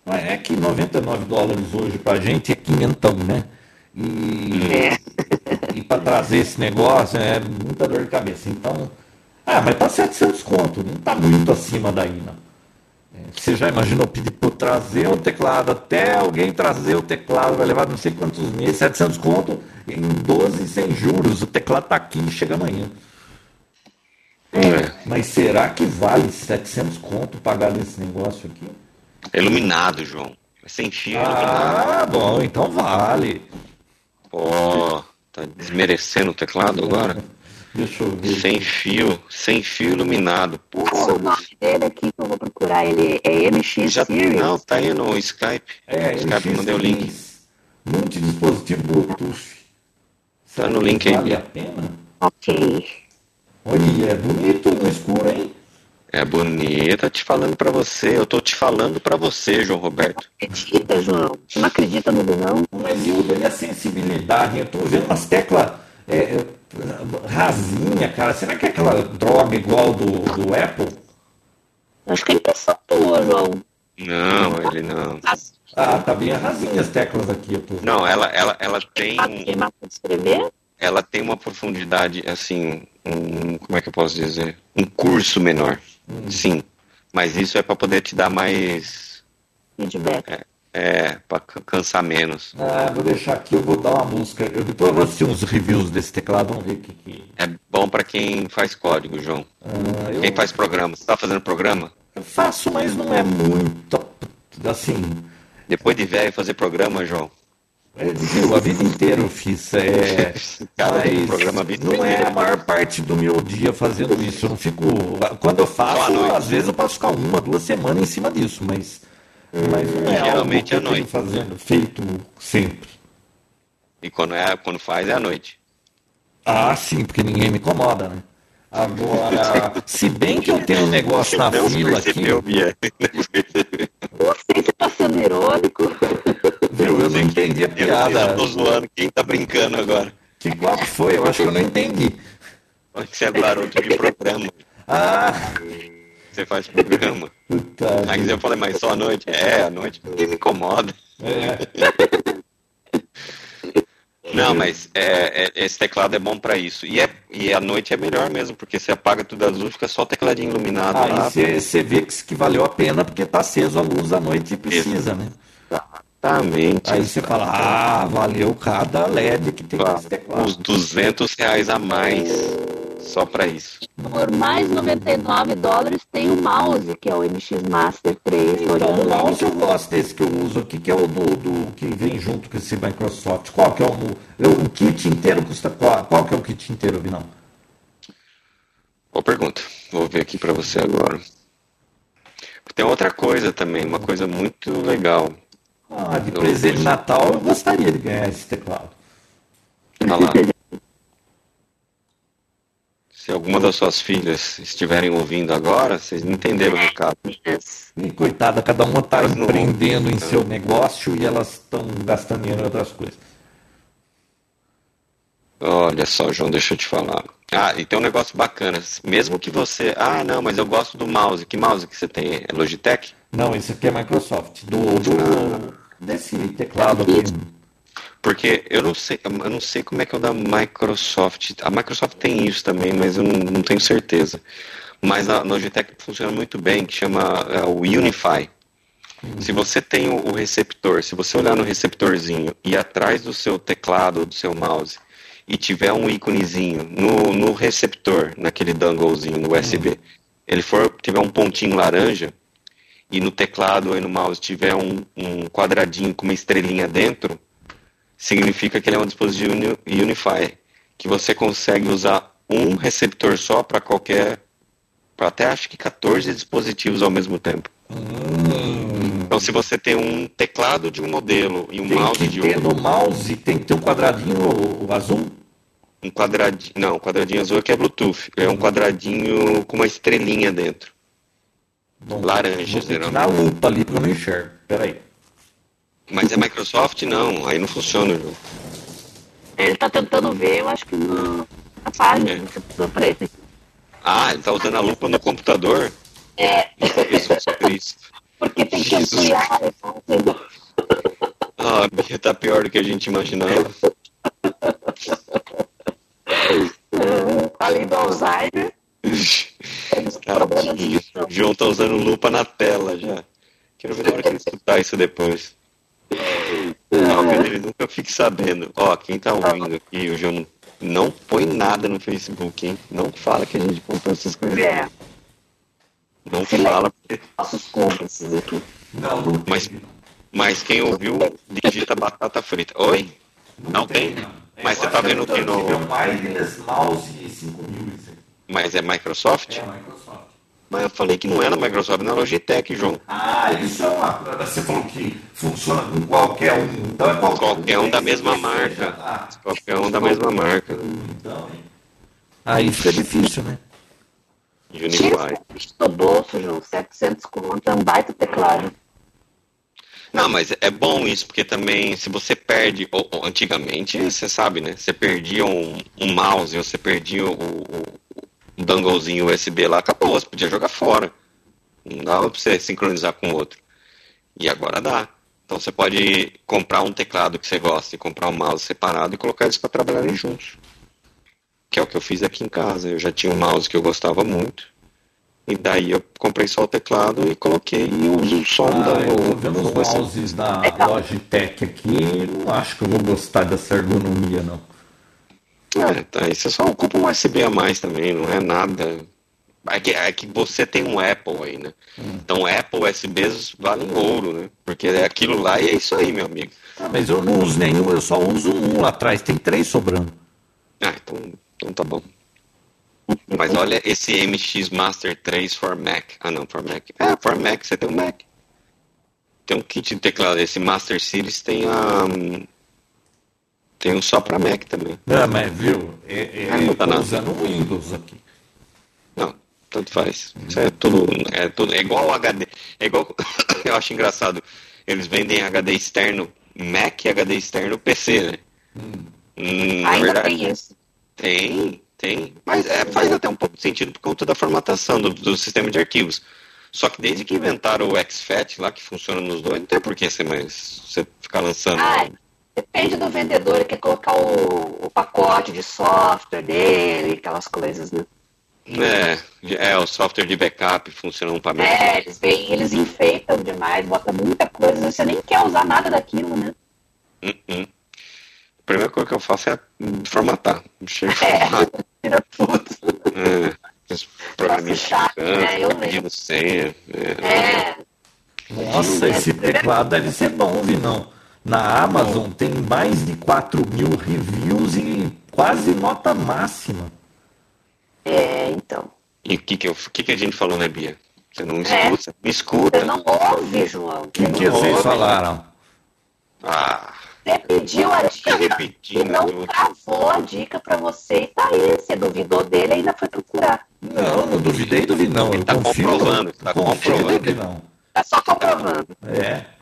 Speaker 3: Mas É que 99 dólares hoje pra gente é quinhentão, né? E,
Speaker 1: É.
Speaker 3: e para trazer esse negócio é muita dor de cabeça. Então, ah, mas tá 700 conto, não tá muito acima daí, não. É, Você já imaginou pedir para trazer o teclado, até alguém trazer o teclado, vai levar não sei quantos meses, 700 conto em 12 sem juros, o teclado tá aqui chega amanhã.
Speaker 2: É.
Speaker 3: Mas será que vale 700 conto pagar nesse negócio aqui?
Speaker 2: É iluminado, João. É sem fio, é iluminado.
Speaker 3: Ah, bom, então vale.
Speaker 2: Pô, tá desmerecendo o teclado agora?
Speaker 3: Deixa eu ver.
Speaker 2: Sem fio, sem fio iluminado.
Speaker 1: Passa o nome dele aqui que eu vou procurar. Ele é MX
Speaker 2: já
Speaker 1: Series.
Speaker 2: não, tá aí no Skype.
Speaker 3: É,
Speaker 2: Skype
Speaker 3: MX
Speaker 2: mandei o link.
Speaker 3: Multidispositivo Bluetooth.
Speaker 2: Tá no link aí.
Speaker 3: Vale a pena?
Speaker 1: Ok.
Speaker 3: Olha, é bonito no escuro, hein?
Speaker 2: É bonita, te falando pra você. Eu tô te falando pra você, João Roberto.
Speaker 1: Acredita, João? Não acredita no não?
Speaker 3: Mas Hilda, e a sensibilidade? Eu tô vendo umas teclas é, é, rasinha, cara. Será que é aquela droga igual do, do Apple?
Speaker 1: Acho que é impressão tua, João.
Speaker 2: Não, ele não.
Speaker 3: Ah, tá bem rasinha as teclas aqui. Tô...
Speaker 2: Não, ela, ela, ela tem. Ela tem uma profundidade, assim, um, como é que eu posso dizer? Um curso menor. Sim. Mas isso é para poder te dar mais.
Speaker 1: Feedback.
Speaker 2: É, é para cansar menos.
Speaker 3: Ah, vou deixar aqui, eu vou dar uma música. Eu depois eu vou assistir uns reviews desse teclado, vamos ver o que, que...
Speaker 2: É bom para quem faz código, João.
Speaker 3: Ah, eu...
Speaker 2: Quem faz programa. Você tá fazendo programa?
Speaker 3: Eu faço, mas não é muito. Assim.
Speaker 2: Depois de velho fazer programa, João.
Speaker 3: É, viu, a vida inteira eu fiz. É, (laughs)
Speaker 2: Cara,
Speaker 3: mas
Speaker 2: programa
Speaker 3: não é a maior parte do meu dia fazendo isso. Eu não fico. Quando eu faço, às vezes eu posso ficar uma, duas semanas em cima disso, mas, mas não é
Speaker 2: Geralmente
Speaker 3: algo que
Speaker 2: à
Speaker 3: eu tenho
Speaker 2: noite.
Speaker 3: fazendo, feito sempre.
Speaker 2: E quando, é, quando faz é à noite.
Speaker 3: Ah, sim, porque ninguém me incomoda, né? Agora, se bem que eu tenho um negócio na
Speaker 2: Não
Speaker 3: fila aqui,
Speaker 2: percebeu, Bia.
Speaker 1: Não sei se tá sendo irônico.
Speaker 3: viu? Eu não entendi a
Speaker 2: Eu, eu
Speaker 3: piada.
Speaker 2: tô zoando. Quem tá brincando agora?
Speaker 3: Que qual que foi? Eu acho que eu não entendi.
Speaker 2: Olha que Você é garoto de programa.
Speaker 3: Ah,
Speaker 2: Você faz programa. Aí eu falei, mas só à noite? É, à noite ninguém me incomoda.
Speaker 3: É.
Speaker 2: Não, mas é, é- esse teclado é bom pra isso. E, é, e à noite é melhor mesmo, porque você apaga tudo azul, fica só o tecladinho iluminado
Speaker 3: Aí
Speaker 2: lá.
Speaker 3: você vê que, que valeu a pena porque tá aceso a luz à noite e precisa, né?
Speaker 2: Exatamente.
Speaker 3: Aí você fala, ah, valeu cada LED que tem nesse
Speaker 2: Uns
Speaker 3: teclado.
Speaker 2: 200 reais a mais só pra isso.
Speaker 1: Por mais 99 dólares tem o mouse, que é o MX Master 3. Tô
Speaker 3: Então, o mouse eu gosto desse que eu uso aqui, que é o do, do- que vem junto com esse Microsoft. Qual que é o, o, o kit inteiro custa qual? Qual que é o kit inteiro, Vinão?
Speaker 2: Boa pergunta. Vou ver aqui pra você agora. Tem outra coisa também, uma coisa muito legal.
Speaker 3: Ah, de presente de Natal eu gostaria de ganhar esse teclado.
Speaker 2: Olha lá. Se alguma das suas filhas estiverem ouvindo agora, vocês não entenderam o recado.
Speaker 3: E coitada, cada uma está empreendendo em seu negócio e elas estão gastando dinheiro em outras coisas.
Speaker 2: Olha só, João, deixa eu te falar. Ah, e tem um negócio bacana. Mesmo que você. Ah, não, mas eu gosto do mouse. Que mouse que você tem? É Logitech?
Speaker 3: Não, esse aqui é Microsoft. Do, do desse teclado aqui.
Speaker 2: Porque eu não sei, eu não sei como é que é o da Microsoft. A Microsoft tem isso também, mas eu não, não tenho certeza. Mas a Logitech funciona muito bem, que chama é, o Unify. Se você tem o, o receptor, se você olhar no receptorzinho e atrás do seu teclado, do seu mouse, e tiver um íconezinho no, no receptor, naquele donglezinho, no USB, ele for tiver um pontinho laranja, e no teclado e no mouse tiver um, um quadradinho com uma estrelinha dentro, significa que ele é um dispositivo uni- Unify, que você consegue usar um receptor só para qualquer, para até acho que 14 dispositivos ao mesmo tempo. Então, se você tem um teclado de um modelo e um
Speaker 3: Tem
Speaker 2: mouse de outro,
Speaker 3: no mouse, tem que ter um quadradinho azul.
Speaker 2: um quadradinho, não, um quadradinho azul é que é Bluetooth, é um quadradinho com uma estrelinha dentro.
Speaker 3: Bom,
Speaker 2: Laranja, geralmente.
Speaker 3: na lupa ali porque eu não enxergo. Peraí.
Speaker 2: Mas é Microsoft? Não, aí não funciona, João.
Speaker 1: Ele tá tentando ver, eu acho que no, na página
Speaker 2: É.
Speaker 1: que você mandou pra ele.
Speaker 2: Ah, ele tá usando a lupa no computador?
Speaker 1: É,
Speaker 2: Jesus Cristo.
Speaker 1: porque tem que ampliar. entendeu?
Speaker 2: Ah, a Bia tá pior do que a gente imaginava. (laughs)
Speaker 1: Além do Alzheimer, (laughs)
Speaker 2: Tadinho. O João tá usando lupa na tela já. Quero ver na hora que ele escutar isso depois. Talvez ele nunca fique sabendo. Ó, quem tá ouvindo aqui, o João não, não põe nada no Facebook, hein? Não fala que a gente comprou essas coisas.
Speaker 1: é,
Speaker 2: Não fala, porque...
Speaker 1: nossos cúmplices aqui.
Speaker 3: Não, não tem.
Speaker 2: Mas, mas quem ouviu, digita batata frita. Oi? Não tem? Mas você tá vendo que
Speaker 3: É um
Speaker 2: no...
Speaker 3: wireless mouse 5000 isso aí.
Speaker 2: Mas é Microsoft?
Speaker 3: É, Microsoft.
Speaker 2: Mas eu falei que não é na Microsoft, é na Logitech, João.
Speaker 3: Ah, isso é uma. Você falou que funciona com qualquer um. Então é qualquer,
Speaker 2: qualquer um da mesma marca. Ah, qualquer um da mesma marca. Então,
Speaker 3: aí fica difícil, né?
Speaker 1: Tira do bolso, João. 700 conto é um baita teclado.
Speaker 2: Não, mas é bom isso, porque também se você perde, ou, ou, antigamente, você sabe, né? Você perdia um, um mouse, você perdia o, o, o donglezinho USB lá, acabou, você podia jogar fora. Não dava pra você sincronizar com o outro. E agora dá. Então você pode comprar um teclado que você gosta e comprar um mouse separado e colocar eles para trabalharem juntos. Que é o que eu fiz aqui em casa. Eu já tinha um mouse que eu gostava muito. E daí eu comprei só o teclado e coloquei e uso o som ah,
Speaker 3: da. Eu tô vendo os mouses da Logitech aqui, não acho que eu vou gostar dessa ergonomia, não.
Speaker 2: É, tá, aí você só ocupa um USB a mais também, não é nada. É que, é que você tem um Apple aí, né? Hum. Então Apple USBs valem ouro, né? Porque é aquilo lá e é isso aí, meu amigo.
Speaker 3: Ah, mas eu não uso nenhum, eu só uso um lá atrás, tem três sobrando.
Speaker 2: Ah, então, então tá bom. Mas olha esse MX Master 3 for Mac. Ah, não, for Mac. É, for Mac, você tem um Mac. Tem um kit de teclado. Esse Master Series tem a. Tem um só para Mac também.
Speaker 3: Não, mas viu? É, é, ah, eu tô usando o Windows aqui.
Speaker 2: Não, tanto faz. Isso é tudo. É, tudo, é igual o HD. É igual. (coughs) eu acho engraçado. Eles vendem HD externo Mac e HD externo PC, né? Hum.
Speaker 1: Hum, na Ainda verdade, tem isso.
Speaker 2: Tem. Tem, mas é, faz até um pouco de sentido por conta da formatação do, do sistema de arquivos. Só que desde que inventaram o XFAT lá, que funciona nos dois, não tem por que ser mais. Você ficar lançando. Ah,
Speaker 1: depende do vendedor, ele quer colocar o, o, pacote de software dele, aquelas coisas, né?
Speaker 2: É, é, o software de backup funciona um para
Speaker 1: É, eles, vem, eles enfeitam demais, botam muita coisa, você nem quer usar nada daquilo, né?
Speaker 2: Uh -uh. A primeira coisa que eu faço é formatar. Chega é. (laughs) Tira tudo. É, programinha
Speaker 1: né?
Speaker 2: pedindo senha. É.
Speaker 3: é. Nossa, esse teclado deve ser bom, Vinão. Na Amazon tem mais de 4 mil reviews e quase nota máxima.
Speaker 1: É, então.
Speaker 2: E o que, que, que, que a gente falou, né, Bia? Você não é. escuta? É. Me escuta.
Speaker 1: Você não ouve, João. O
Speaker 3: que, que vocês falaram?
Speaker 2: Ah.
Speaker 1: Você pediu a dica
Speaker 2: repetindo,
Speaker 1: e não travou a dica para você e tá aí. Você duvidou dele e ainda foi procurar.
Speaker 3: Não, não duvidei do não.
Speaker 2: Ele tá confio, comprovando. Tá comprovando. Que
Speaker 1: não. Tá só comprovando.
Speaker 3: É.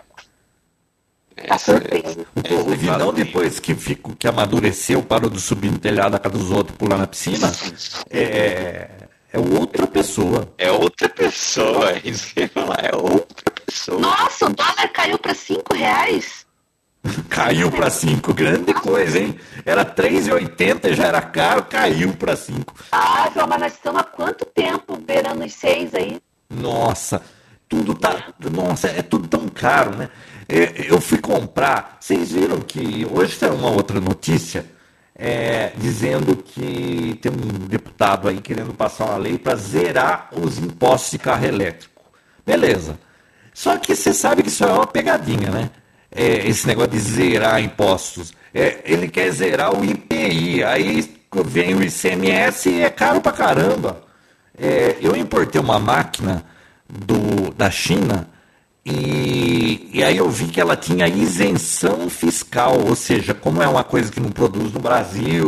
Speaker 1: Tá surpreso.
Speaker 3: É, o Vinão, depois que, fico, que amadureceu, parou de subir no telhado da casa dos outros, pular na piscina, é, é outra pessoa.
Speaker 2: É outra pessoa, é (laughs) isso que eu ia falar, é outra pessoa.
Speaker 1: Nossa, o dólar caiu para 5 reais. (laughs)
Speaker 3: Caiu para 5, grande coisa, hein? Era 3,80, já era caro, caiu para 5.
Speaker 1: Ah, João, mas nós estamos há quanto tempo beirando os 6 aí?
Speaker 3: Nossa, tudo tá. Nossa, é tudo tão caro, né? Eu fui comprar. Vocês viram que hoje tem uma outra notícia é, dizendo que tem um deputado aí querendo passar uma lei para zerar os impostos de carro elétrico. Beleza. Só que você sabe que isso é uma pegadinha, né? é, esse negócio de zerar impostos. É, ele quer zerar o IPI. Aí vem o ICMS e é caro pra caramba. É, eu importei uma máquina do, da China e, e, aí eu vi que ela tinha isenção fiscal, ou seja, como é uma coisa que não produz no Brasil,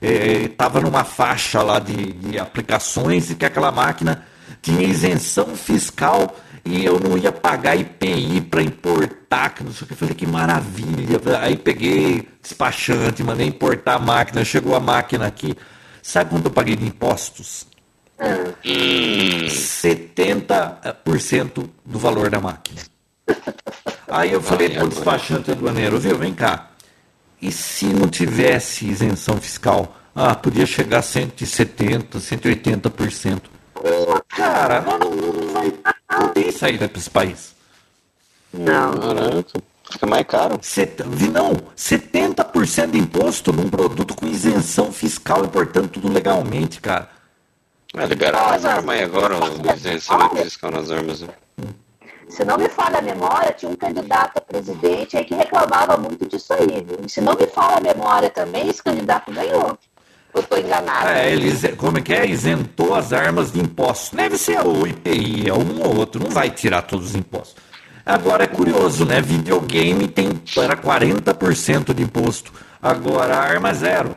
Speaker 3: estava é, numa faixa lá de, de aplicações e que aquela máquina tinha isenção fiscal e eu não ia pagar IPI para importar, que não sei o que. Eu falei, que maravilha. Aí peguei despachante, mandei importar a máquina, chegou a máquina aqui. Sabe quanto eu paguei de impostos? 70% do valor da máquina. Aí eu falei para o despachante aduaneiro, viu, vem cá. E se não tivesse isenção fiscal? Ah, podia chegar a 170%, 180%. Cara, não, não, não vai não tem saída para esse país.
Speaker 1: Não.
Speaker 2: Caraca, fica mais caro.
Speaker 3: Set, não, 70% de imposto num produto com isenção fiscal e, portanto, tudo legalmente, cara.
Speaker 2: É liberar as armas aí agora, isenção fiscal nas armas. Né?
Speaker 1: Se não me falha a memória, tinha um candidato a presidente aí que reclamava muito disso aí. Viu? Se não me falha a memória também, esse candidato ganhou. eu tô enganado.
Speaker 3: É, ele, como é que é? Isentou as armas de impostos. Deve ser o IPI, é um ou outro, não vai tirar todos os impostos. Agora é curioso, né? Videogame tem para 40% de imposto. Agora a arma zero.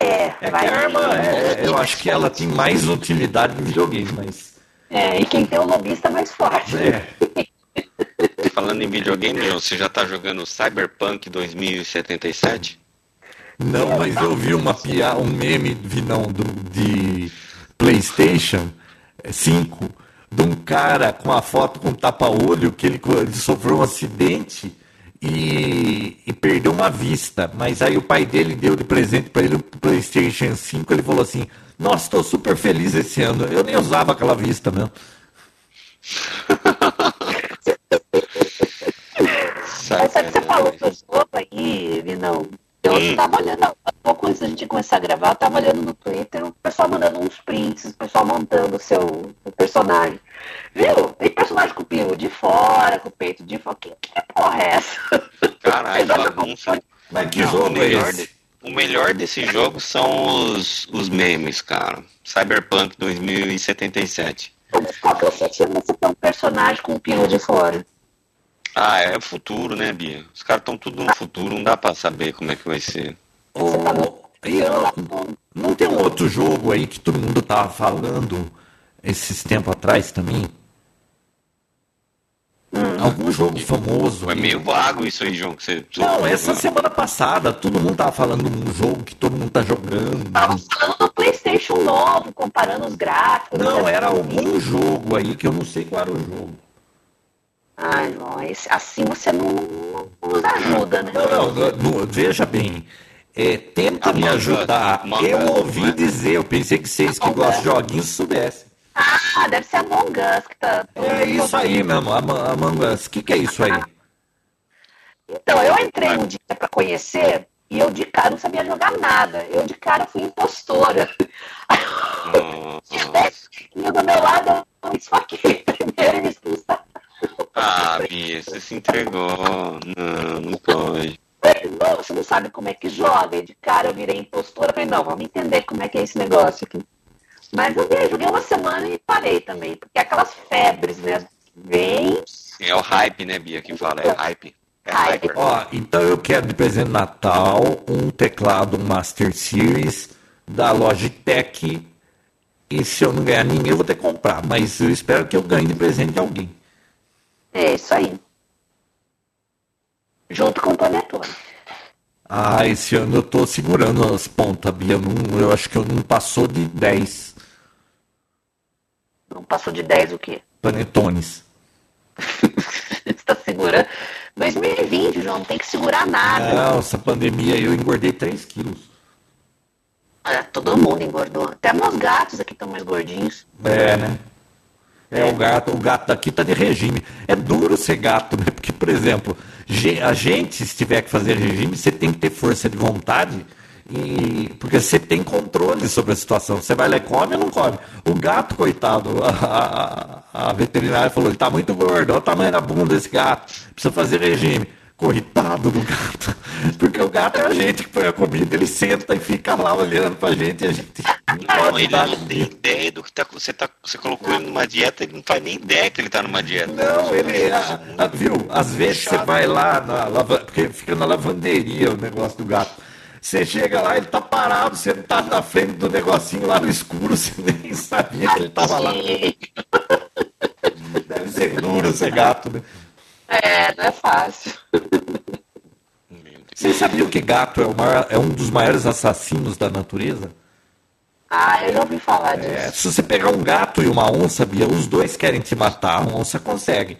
Speaker 1: É,
Speaker 3: É
Speaker 1: vai
Speaker 3: que a arma, é, eu acho que ela tem mais utilidade que videogame, mas.
Speaker 1: É, e quem tem o lobista mais forte.
Speaker 3: É. (laughs)
Speaker 2: Falando em videogame, João, você já tá jogando Cyberpunk 2077?
Speaker 3: Não, mas eu vi uma piada, um meme, vi não, do, de PlayStation 5, de um cara com a foto com tapa-olho, que ele, ele sofreu um acidente e, e perdeu uma vista. Mas aí o pai dele deu de presente para ele o PlayStation 5, ele falou assim: Nossa, estou super feliz esse ano. Eu nem usava aquela vista mesmo.
Speaker 1: Mas sabe que você falou do jogo aí, Vinão? Eu
Speaker 2: Hum.
Speaker 1: tava olhando, pouco antes da gente começar a gravar, eu tava olhando no Twitter, o pessoal mandando uns prints, o pessoal montando o seu o personagem. Viu? Tem personagem com o peru de fora, com o peito de fora. Que, que porra é essa?
Speaker 2: Caralho, (laughs) bagunça.
Speaker 3: Mas que
Speaker 2: Não,
Speaker 3: jogo é
Speaker 2: melhor
Speaker 3: esse?
Speaker 2: o melhor desse jogo são os, os memes, cara. Cyberpunk 2077.
Speaker 1: Mas qual que é o sentido de você ter um personagem com o peru de fora?
Speaker 2: Ah, é futuro, né, Bia? Os caras estão tudo no futuro, não dá pra saber como é que vai ser.
Speaker 3: Ô, eu- não tem um outro jogo aí que todo mundo tava falando esses tempos atrás também? Algum jogo famoso.
Speaker 2: É
Speaker 3: aí?
Speaker 2: meio vago isso aí, João, que você...
Speaker 3: Não, essa semana passada todo mundo tava falando de um jogo que todo mundo tá jogando.
Speaker 1: Tava falando do Playstation novo, comparando os gráficos.
Speaker 3: Não, era algum jogo aí que eu não sei qual era o jogo.
Speaker 1: Ai, não, esse- assim você não, não nos ajuda, né?
Speaker 3: Não, não, não, não, veja bem. É, tenta me ajudar. Eu ouvi dizer, eu pensei que vocês que gostam de joguinhos soubessem.
Speaker 1: Ah, deve ser Among Us que tá.
Speaker 3: É isso aí mesmo, Ama- Among Us. O que, que é isso aí?
Speaker 1: Então, eu entrei um dia pra conhecer e eu de cara não sabia jogar nada. Eu de cara fui impostora. Tinha
Speaker 2: Nossa.
Speaker 1: 10 quilos do meu lado, eu me esfaquei primeiro e me expulsaram.
Speaker 2: Ah, Bia, você se entregou. Não, não pode.
Speaker 1: Não, você não sabe como é que joga. E de cara eu virei impostora. Falei, não, vamos entender como é que é esse negócio aqui. Mas eu vi, joguei uma semana e parei também. Porque aquelas febres, né? Vem.
Speaker 2: É o hype, né, Bia, que fala. É hype. É
Speaker 1: Hype.
Speaker 2: hyper.
Speaker 3: Ó, então eu quero de presente de Natal um teclado Master Series da Logitech. E se eu não ganhar ninguém, eu vou ter que comprar. Mas eu espero que eu ganhe de presente de alguém.
Speaker 1: É isso aí. Junto com o Panetone.
Speaker 3: Ah, esse ano eu tô segurando as pontas, Bia. Não, eu acho que eu não passou de 10
Speaker 1: Não passou de 10 o quê?
Speaker 3: panetones.
Speaker 1: Você (laughs) tá segurando. 2020, João, não tem que segurar nada.
Speaker 3: Não, essa pandemia eu engordei 3 quilos.
Speaker 1: Ah, todo mundo engordou. Até meus gatos aqui estão mais gordinhos.
Speaker 3: É, né? É, o gato, o gato daqui tá de regime. É duro ser gato, né? Porque, por exemplo, a gente, se tiver que fazer regime, você tem que ter força de vontade, e porque você tem controle sobre a situação. Você vai lá e come ou não come. O gato, coitado, a, a- a veterinária falou, ele tá muito gordo, olha o tamanho da bunda desse gato, precisa fazer regime. Coitado do gato. (laughs) Porque o gato é a gente que põe a comida, ele senta e fica lá olhando pra gente e a gente pode
Speaker 2: ele não tem ideia do que tá, você tá. Você colocou ele numa dieta, ele não faz nem ideia que ele tá numa dieta.
Speaker 3: Não, ele. a- a- viu? Às vezes você vai lá na lava, porque fica na lavanderia o negócio do gato. Você chega lá, ele tá parado, sentado na frente do negocinho lá no escuro, (laughs) você nem sabia que ele tava lá. Deve ser duro ser gato, né?
Speaker 1: É, não é fácil.
Speaker 3: Você sabia que gato é, o maior- é um dos maiores assassinos da natureza?
Speaker 1: Ah, eu já ouvi falar disso.
Speaker 3: É, se você pegar um gato e uma onça, Bia, os dois querem te matar, a onça consegue.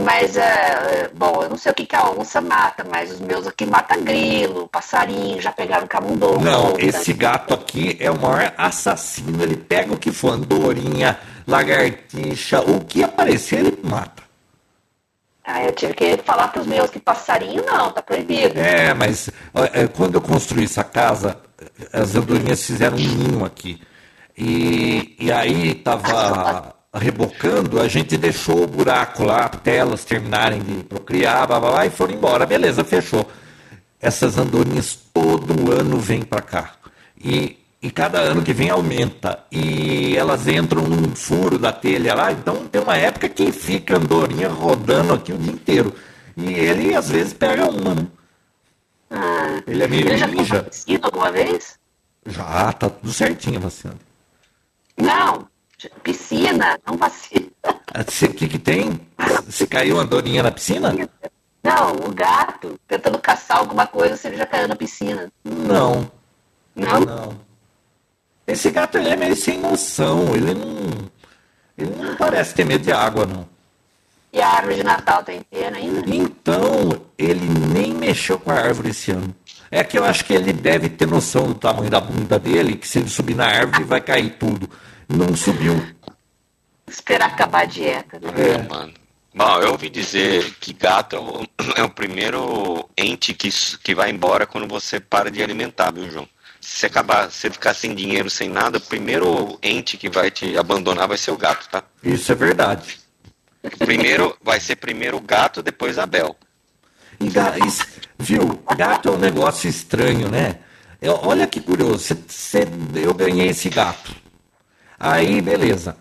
Speaker 1: Mas, é, bom, eu não sei o que, que a onça mata, mas os meus aqui matam grilo, passarinho, já pegaram camundongo.
Speaker 3: Não,
Speaker 1: onça.
Speaker 3: esse gato aqui é o maior assassino. Ele pega o que for, andorinha, lagartixa, o que aparecer, ele mata.
Speaker 1: Ah, eu tive que falar pros meus que passarinho não, tá proibido.
Speaker 3: É, mas é, quando eu construí essa casa, as andorinhas fizeram um ninho aqui. E, e aí tava rebocando, a gente deixou o buraco lá até elas terminarem de procriar, blá, blá, blá, e foram embora. Beleza, fechou. essas andorinhas todo ano vêm para cá. E, e cada ano que vem aumenta. E elas entram num furo da telha lá. Então tem uma época que fica andorinha rodando aqui o dia inteiro. E ele às vezes pega uma, né?
Speaker 1: Ah,
Speaker 3: Ele é meio
Speaker 1: ele já
Speaker 3: ninja.
Speaker 1: foi vacina alguma vez?
Speaker 3: Já, tá tudo certinho a vacina.
Speaker 1: Não. Piscina, não vacina.
Speaker 3: O que, que tem? Você caiu uma andorinha na piscina?
Speaker 1: Não, o gato tentando caçar alguma coisa se ele já caiu na piscina.
Speaker 3: Não,
Speaker 1: Não?
Speaker 3: não. Esse gato ele é meio sem noção. Ele não. Ele não parece ter medo de água, não.
Speaker 1: E a árvore de Natal tá inteira ainda?
Speaker 3: Então, ele nem mexeu com a árvore esse ano. É que eu acho que ele deve ter noção do tamanho da bunda dele, que se ele subir na árvore vai cair tudo. Não subiu.
Speaker 1: Esperar acabar a dieta, né?
Speaker 3: É.
Speaker 2: Mano. Bom, eu ouvi dizer que gato é o, é o primeiro ente que, que vai embora quando você para de alimentar, viu, João? Se acabar, se ficar sem dinheiro, sem nada, o primeiro ente que vai te abandonar vai ser o gato, tá?
Speaker 3: Isso é verdade.
Speaker 2: Primeiro, vai ser primeiro o gato, depois a Bel.
Speaker 3: E, viu, gato é um negócio estranho, né? Eu- olha que curioso, cê- cê- eu ganhei esse gato. Aí, beleza.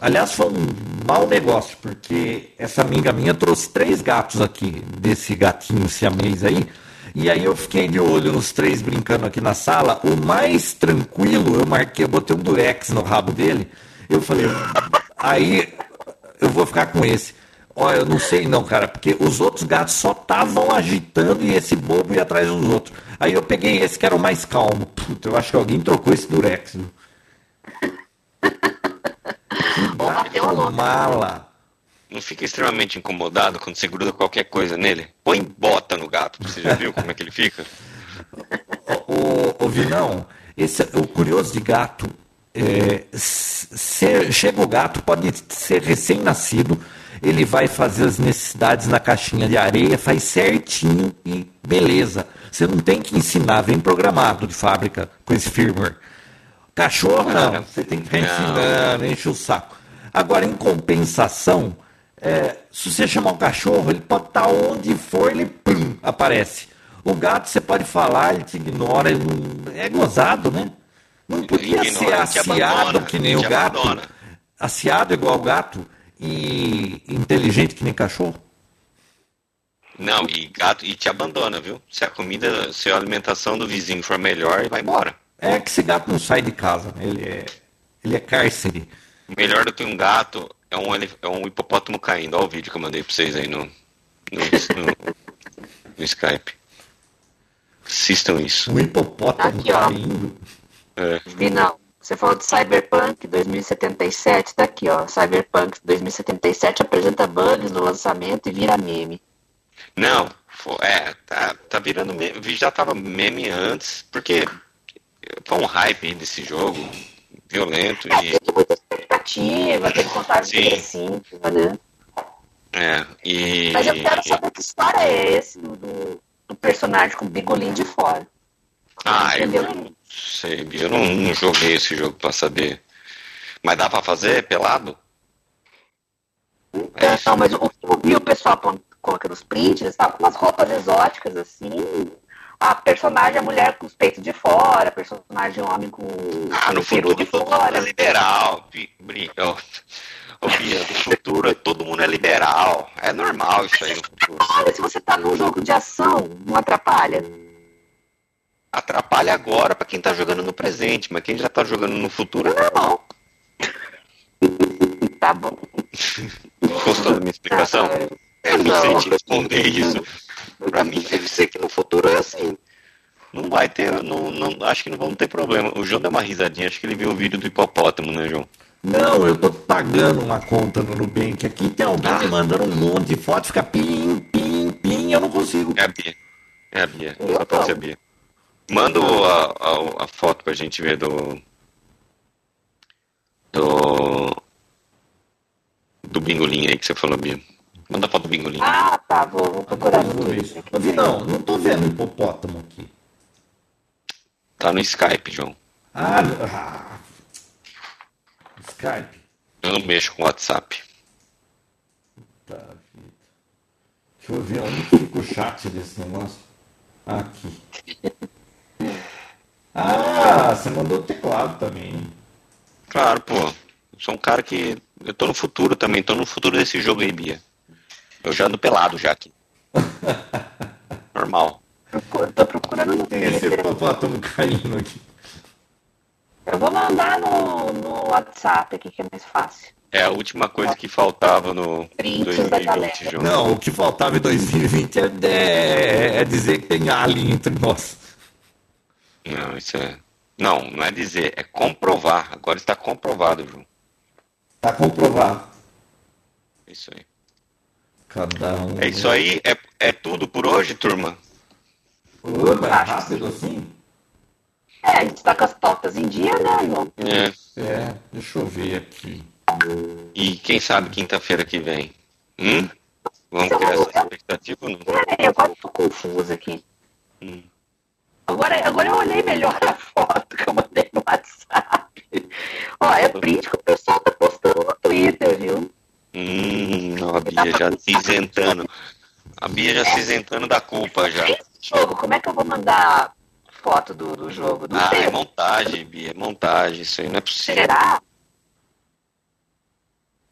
Speaker 3: Aliás, foi um mau negócio, porque essa amiga minha trouxe três gatos aqui, desse gatinho siamês aí. E aí eu fiquei de olho nos três brincando aqui na sala. O mais tranquilo, eu marquei, eu botei um durex no rabo dele. Eu falei, aí eu vou ficar com esse. Olha, eu não sei não, cara, porque os outros gatos só estavam agitando e esse bobo ia atrás dos outros. Aí eu peguei esse que era o mais calmo. Puta, eu acho que alguém trocou esse durex. Viu? (laughs)
Speaker 1: A
Speaker 3: Gato mala.
Speaker 2: Não fica extremamente incomodado quando você gruda qualquer coisa nele? Põe bota no gato, você já viu como é que ele fica? (laughs)
Speaker 3: Ô, ô Vinão, esse, o curioso de gato, é, chega o gato, pode ser recém-nascido, ele vai fazer as necessidades na caixinha de areia, faz certinho e beleza. Você não tem que ensinar, vem programado de fábrica com esse firmware. Cachorro não, você tem que ficar ensinando, enche o saco. Agora, em compensação, é, se você chamar um cachorro, ele pode estar onde for, ele pum, aparece. O gato, você pode falar, ele te ignora, ele não- é gozado, né? Não podia
Speaker 2: Ignora,
Speaker 3: ser aciado que nem o gato,
Speaker 2: abandona.
Speaker 3: aciado igual o gato e inteligente que nem cachorro.
Speaker 2: Não, e gato e te abandona, viu? Se a comida, se a alimentação do vizinho for melhor, ele vai embora.
Speaker 3: É que esse gato não sai de casa, né? ele é, ele é cárcere.
Speaker 2: Melhor do que um gato é um, é um hipopótamo caindo. Olha o vídeo que eu mandei pra vocês aí no, no, no- no Skype. Assistam isso.
Speaker 3: Um hipopótamo
Speaker 1: Aqui, ó.
Speaker 3: caindo.
Speaker 2: É.
Speaker 1: E não, você falou de Cyberpunk 2077, tá aqui, ó. Cyberpunk 2077 apresenta bugs no lançamento e vira meme.
Speaker 2: Não, é, tá, tá virando meme. Já tava meme antes, porque foi um hype aí desse jogo, violento
Speaker 1: É,
Speaker 2: e.
Speaker 1: muita expectativa, teve contagem
Speaker 2: Sim.
Speaker 1: regressiva, né?
Speaker 2: É, e.
Speaker 1: Mas eu quero saber que história é esse do, do personagem com o bigolinho de fora.
Speaker 2: Ah, eu não sei, eu não, não joguei esse jogo pra saber. Mas dá pra fazer pelado? É isso.
Speaker 1: Não, mas o que eu vi o pessoal colocando os prints, eles estavam com umas roupas exóticas, assim. A personagem, a mulher com os peitos de fora, a personagem homem com,
Speaker 2: Ah, no
Speaker 1: o
Speaker 2: futuro
Speaker 1: de
Speaker 2: todo mundo é
Speaker 1: fora.
Speaker 2: liberal. Bi- Bri- ó, ó, Bia, no futuro todo mundo é liberal. É normal isso aí no futuro.
Speaker 1: Olha, se você tá num jogo de ação, não atrapalha?
Speaker 2: Atrapalha agora pra quem tá jogando no presente, mas quem já tá jogando no futuro é normal.
Speaker 1: Tá bom.
Speaker 2: Gostou da minha explicação? Eu não sei te responder isso. Pra mim deve ser que no futuro é assim. Não vai ter, não, não, acho que não vamos ter problema. O João deu uma risadinha, acho que ele viu o vídeo do hipopótamo, né, João?
Speaker 3: Não, eu tô pagando uma conta no Nubank. Aqui tem alguém me mandando um monte de foto, fica pim, pim, pim, eu não consigo.
Speaker 2: É a Bia. É a Bia. Só pode ser a Bia. Manda o- a, a, a foto pra gente ver do. Do. Do bingolinho aí que você falou, Bia. Manda foto do bingolinho.
Speaker 1: Ah, tá, vou, vou procurar no Twitter.
Speaker 3: Vinão, não tô vendo hipopótamo aqui.
Speaker 2: Tá no Skype, João.
Speaker 3: Ah, ah, Skype.
Speaker 2: Eu não mexo com WhatsApp.
Speaker 3: Tá, vida. Deixa eu ver onde que fica o chat desse negócio. Aqui. Ah, você mandou o teclado também.
Speaker 2: Claro, pô. Sou um cara que. Eu tô no futuro também, tô no futuro desse jogo aí, Bia. Eu já ando pelado já aqui. (laughs) Normal.
Speaker 1: Tô procurando
Speaker 3: Tem esse hipopótamo caindo aqui.
Speaker 1: Eu vou mandar no, no WhatsApp aqui, que é mais fácil.
Speaker 2: É a última coisa que faltava no
Speaker 1: Prints da
Speaker 2: 2020,
Speaker 1: galera.
Speaker 2: João.
Speaker 3: Não, o que faltava em 2020 é, é- é dizer que tem alien entre nós.
Speaker 2: Não, isso é. Não, não é dizer, é comprovar. Agora está comprovado, João.
Speaker 3: Tá comprovado.
Speaker 2: É isso aí.
Speaker 3: Cada um.
Speaker 2: É isso aí, é, é tudo por hoje, turma?
Speaker 3: Mas é rápido assim?
Speaker 1: É, a gente tá com as pautas em dia, né, João?
Speaker 2: É.
Speaker 3: É, deixa eu ver aqui.
Speaker 2: E quem sabe quinta-feira que vem? Hum? Vamos
Speaker 1: Eu-
Speaker 2: criar essa expectativa ou não?
Speaker 1: É, agora eu tô confusa aqui.
Speaker 2: Hum.
Speaker 1: Agora, agora eu olhei melhor a foto que eu mandei no WhatsApp. Ó, é print que o pessoal tá postando no Twitter, viu?
Speaker 2: Hum, não, a Bia já se isentando. A Bia já se isentando da culpa já.
Speaker 1: Jogo, como é que eu vou mandar foto do, do jogo? Não
Speaker 2: Ah,
Speaker 1: sei.
Speaker 2: é montagem, Bia, é montagem. Isso aí não é possível.
Speaker 1: Será?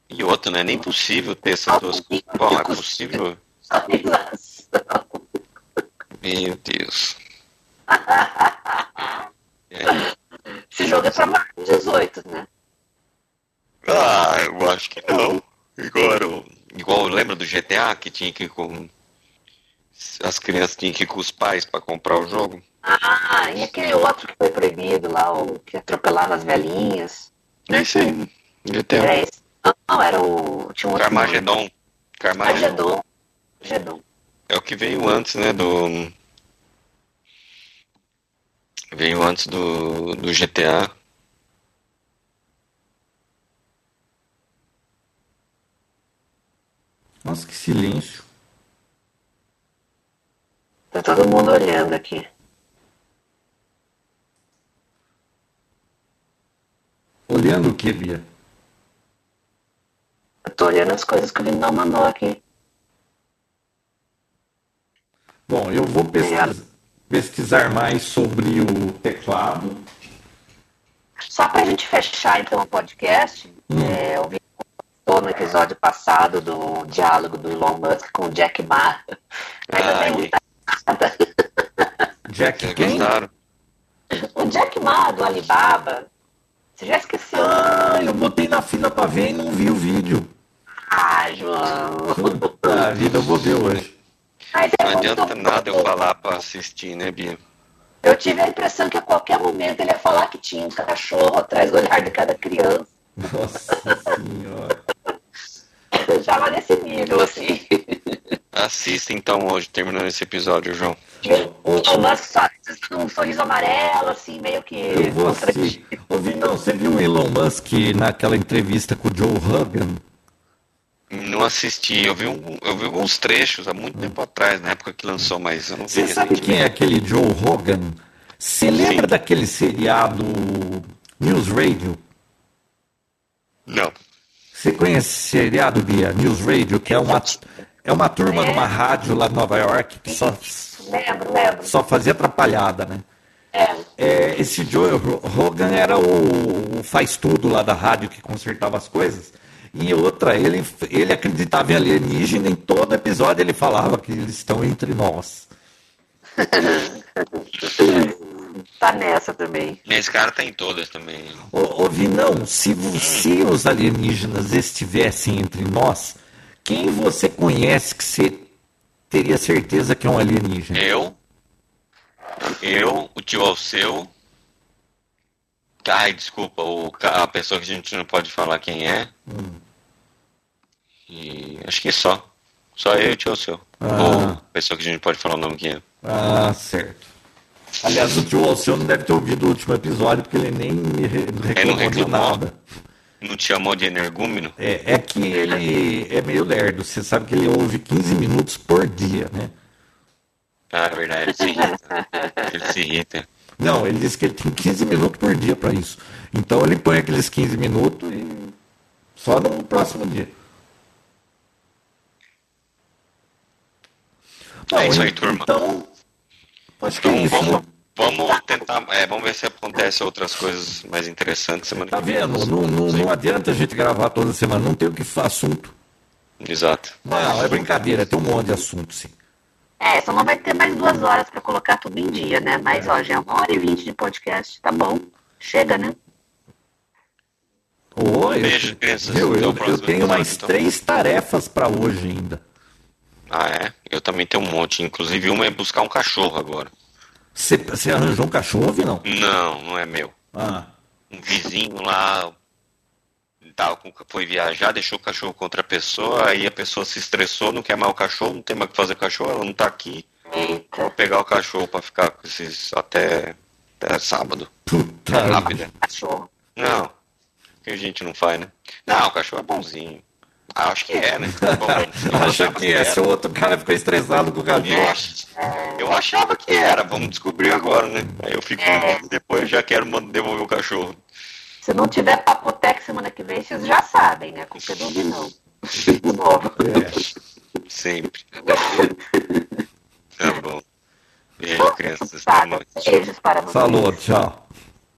Speaker 2: E outra, não é nem possível ter essas duas coisas. Bom, é possível? Meu Deus. É. (laughs)
Speaker 1: Esse jogo é pra mais de 18, né?
Speaker 2: Ah, eu acho que não. Igual, igual lembra do GTA que tinha que ir com. As crianças tinham que ir com os pais pra comprar o jogo?
Speaker 1: Ah, e aquele outro que foi proibido lá, o que atropelava as velhinhas.
Speaker 2: É isso aí. GTA.
Speaker 1: Era esse? Não, era o. Tinha um outro nome.
Speaker 2: Carmageddon. Carmageddon.
Speaker 1: Armagedon. Armagedon.
Speaker 2: É o que veio antes, né, do... Veio antes do, do GTA.
Speaker 3: Nossa, que silêncio.
Speaker 1: Tá todo mundo olhando aqui.
Speaker 3: Olhando o que, Bia?
Speaker 1: Eu tô olhando as coisas que o Lindão mandou aqui.
Speaker 3: Bom, eu vou pesquisar, pesquisar mais sobre o teclado.
Speaker 1: Só pra gente fechar então o podcast, é, eu vi comentou no episódio passado do diálogo do Elon Musk com o Jack Ma. Mas
Speaker 2: Ah.
Speaker 3: Jack quem?
Speaker 1: O Jack Ma do Alibaba. Você já esqueceu?
Speaker 3: Ah, eu botei na fila pra ver e não vi o vídeo.
Speaker 1: Ah, João.
Speaker 3: Puta vida, eu vou ver hoje.
Speaker 1: Mas é
Speaker 2: Não adianta nada eu falar pra assistir, né, Bia?
Speaker 1: Eu tive a impressão que a qualquer momento ele ia falar que tinha um cachorro atrás do olhar de cada criança.
Speaker 3: Nossa (laughs) senhora.
Speaker 1: Já lá nesse nível, assim. (laughs)
Speaker 2: Assista então hoje, terminando esse episódio, João.
Speaker 1: O Elon Musk só um sorriso amarelo, assim, meio que.
Speaker 3: Eu vou assistir. Não, você viu o Elon Musk naquela entrevista com o Joe Rogan?
Speaker 2: Não assisti, eu vi, um, eu vi alguns trechos há muito tempo atrás, na época que lançou, mas eu não vi
Speaker 3: Você sabe quem é aquele Joe Rogan? Você lembra
Speaker 2: Sim.
Speaker 3: daquele seriado News Radio?
Speaker 2: Não.
Speaker 3: Você conhece esse seriado, Bia? News Radio, que é uma, é uma turma
Speaker 1: É.
Speaker 3: numa rádio lá de Nova York que só,
Speaker 1: Lembro, lembro.
Speaker 3: só fazia atrapalhada, né?
Speaker 1: É.
Speaker 3: É, esse Joe Ro- Rogan era o, o faz tudo lá da rádio que consertava as coisas. E outra, ele, ele acreditava em alienígena, em todo episódio ele falava que eles estão entre nós. (laughs)
Speaker 1: Tá nessa também.
Speaker 2: Esse cara tá em todas também.
Speaker 3: Ô, ô Vinão, se, se os alienígenas estivessem entre nós, quem você conhece que você teria certeza que é um alienígena?
Speaker 2: Eu, eu, o tio Alceu. Ai, desculpa, o, a pessoa que a gente não pode falar quem é. E acho que só. Só eu e o tio Alceu.
Speaker 3: Ah.
Speaker 2: Ou a pessoa que a gente pode falar o nome que é.
Speaker 3: Ah, certo. Aliás, o tio Alceu não deve ter ouvido o último episódio, porque ele nem me re- reclamou de
Speaker 2: reclamou?
Speaker 3: nada.
Speaker 2: Não te chamou de energúmeno?
Speaker 3: É, é que ele é meio lerdo. Você sabe que ele ouve 15 minutos por dia, né?
Speaker 2: Ah, é verdade, ele se irrita. Ele se irrita.
Speaker 3: Não, ele disse que ele tem 15 minutos por dia para isso. Então ele põe aqueles 15 minutos e só no próximo dia.
Speaker 2: É isso aí, turma.
Speaker 3: Então, É
Speaker 2: Então
Speaker 3: isso.
Speaker 2: vamos, vamos tentar, é, vamos ver se acontece outras coisas mais interessantes semana
Speaker 3: Tá
Speaker 2: que vem.
Speaker 3: vendo? Não, não, não adianta a gente gravar toda semana, não tem o que falar assunto.
Speaker 2: Exato.
Speaker 3: Não, é brincadeira, tem um monte de assunto, sim.
Speaker 1: É, só não vai ter mais duas horas pra colocar tudo em dia, né? Mas, ó, já é uma hora e vinte de podcast, tá bom. Chega, né?
Speaker 3: Oi,
Speaker 2: Beijo, crianças.
Speaker 3: Meu,
Speaker 2: Até o
Speaker 3: eu, eu
Speaker 2: próximo
Speaker 3: tenho mais
Speaker 2: então.
Speaker 3: três tarefas para hoje ainda.
Speaker 2: Ah, é? Eu também tenho um monte. Inclusive, uma é buscar um cachorro agora.
Speaker 3: Você, você arranjou um cachorro, não?
Speaker 2: Não, não é meu.
Speaker 3: Ah,
Speaker 2: Um vizinho lá tava foi viajar, deixou o cachorro com outra pessoa, aí a pessoa se estressou, não quer mais o cachorro, não tem mais o que fazer com o cachorro, ela não tá aqui.
Speaker 1: Eita,
Speaker 2: Vou pegar o cachorro pra ficar com esses até, até sábado.
Speaker 3: puta.
Speaker 2: Rápida.
Speaker 1: cachorro.
Speaker 2: Não. Que a gente não faz, né? Não, o cachorro é bonzinho. Acho que é, né? Bom, (laughs) eu
Speaker 3: Acha
Speaker 2: achava
Speaker 3: que é? Se o outro cara ficou estressado com o
Speaker 2: Eu,
Speaker 3: cachorro.
Speaker 2: ach- eu achava que era, vamos descobrir agora, né? Aí eu fico
Speaker 1: É.
Speaker 2: depois eu já quero mandar devolver o cachorro.
Speaker 1: Se não tiver Papotec semana que vem, vocês já sabem, né? Com o do não. De novo.
Speaker 3: É.
Speaker 2: Sempre. Tá bom. Beijo, crianças.
Speaker 1: Tá, beijos para vocês.
Speaker 3: Falou, tchau.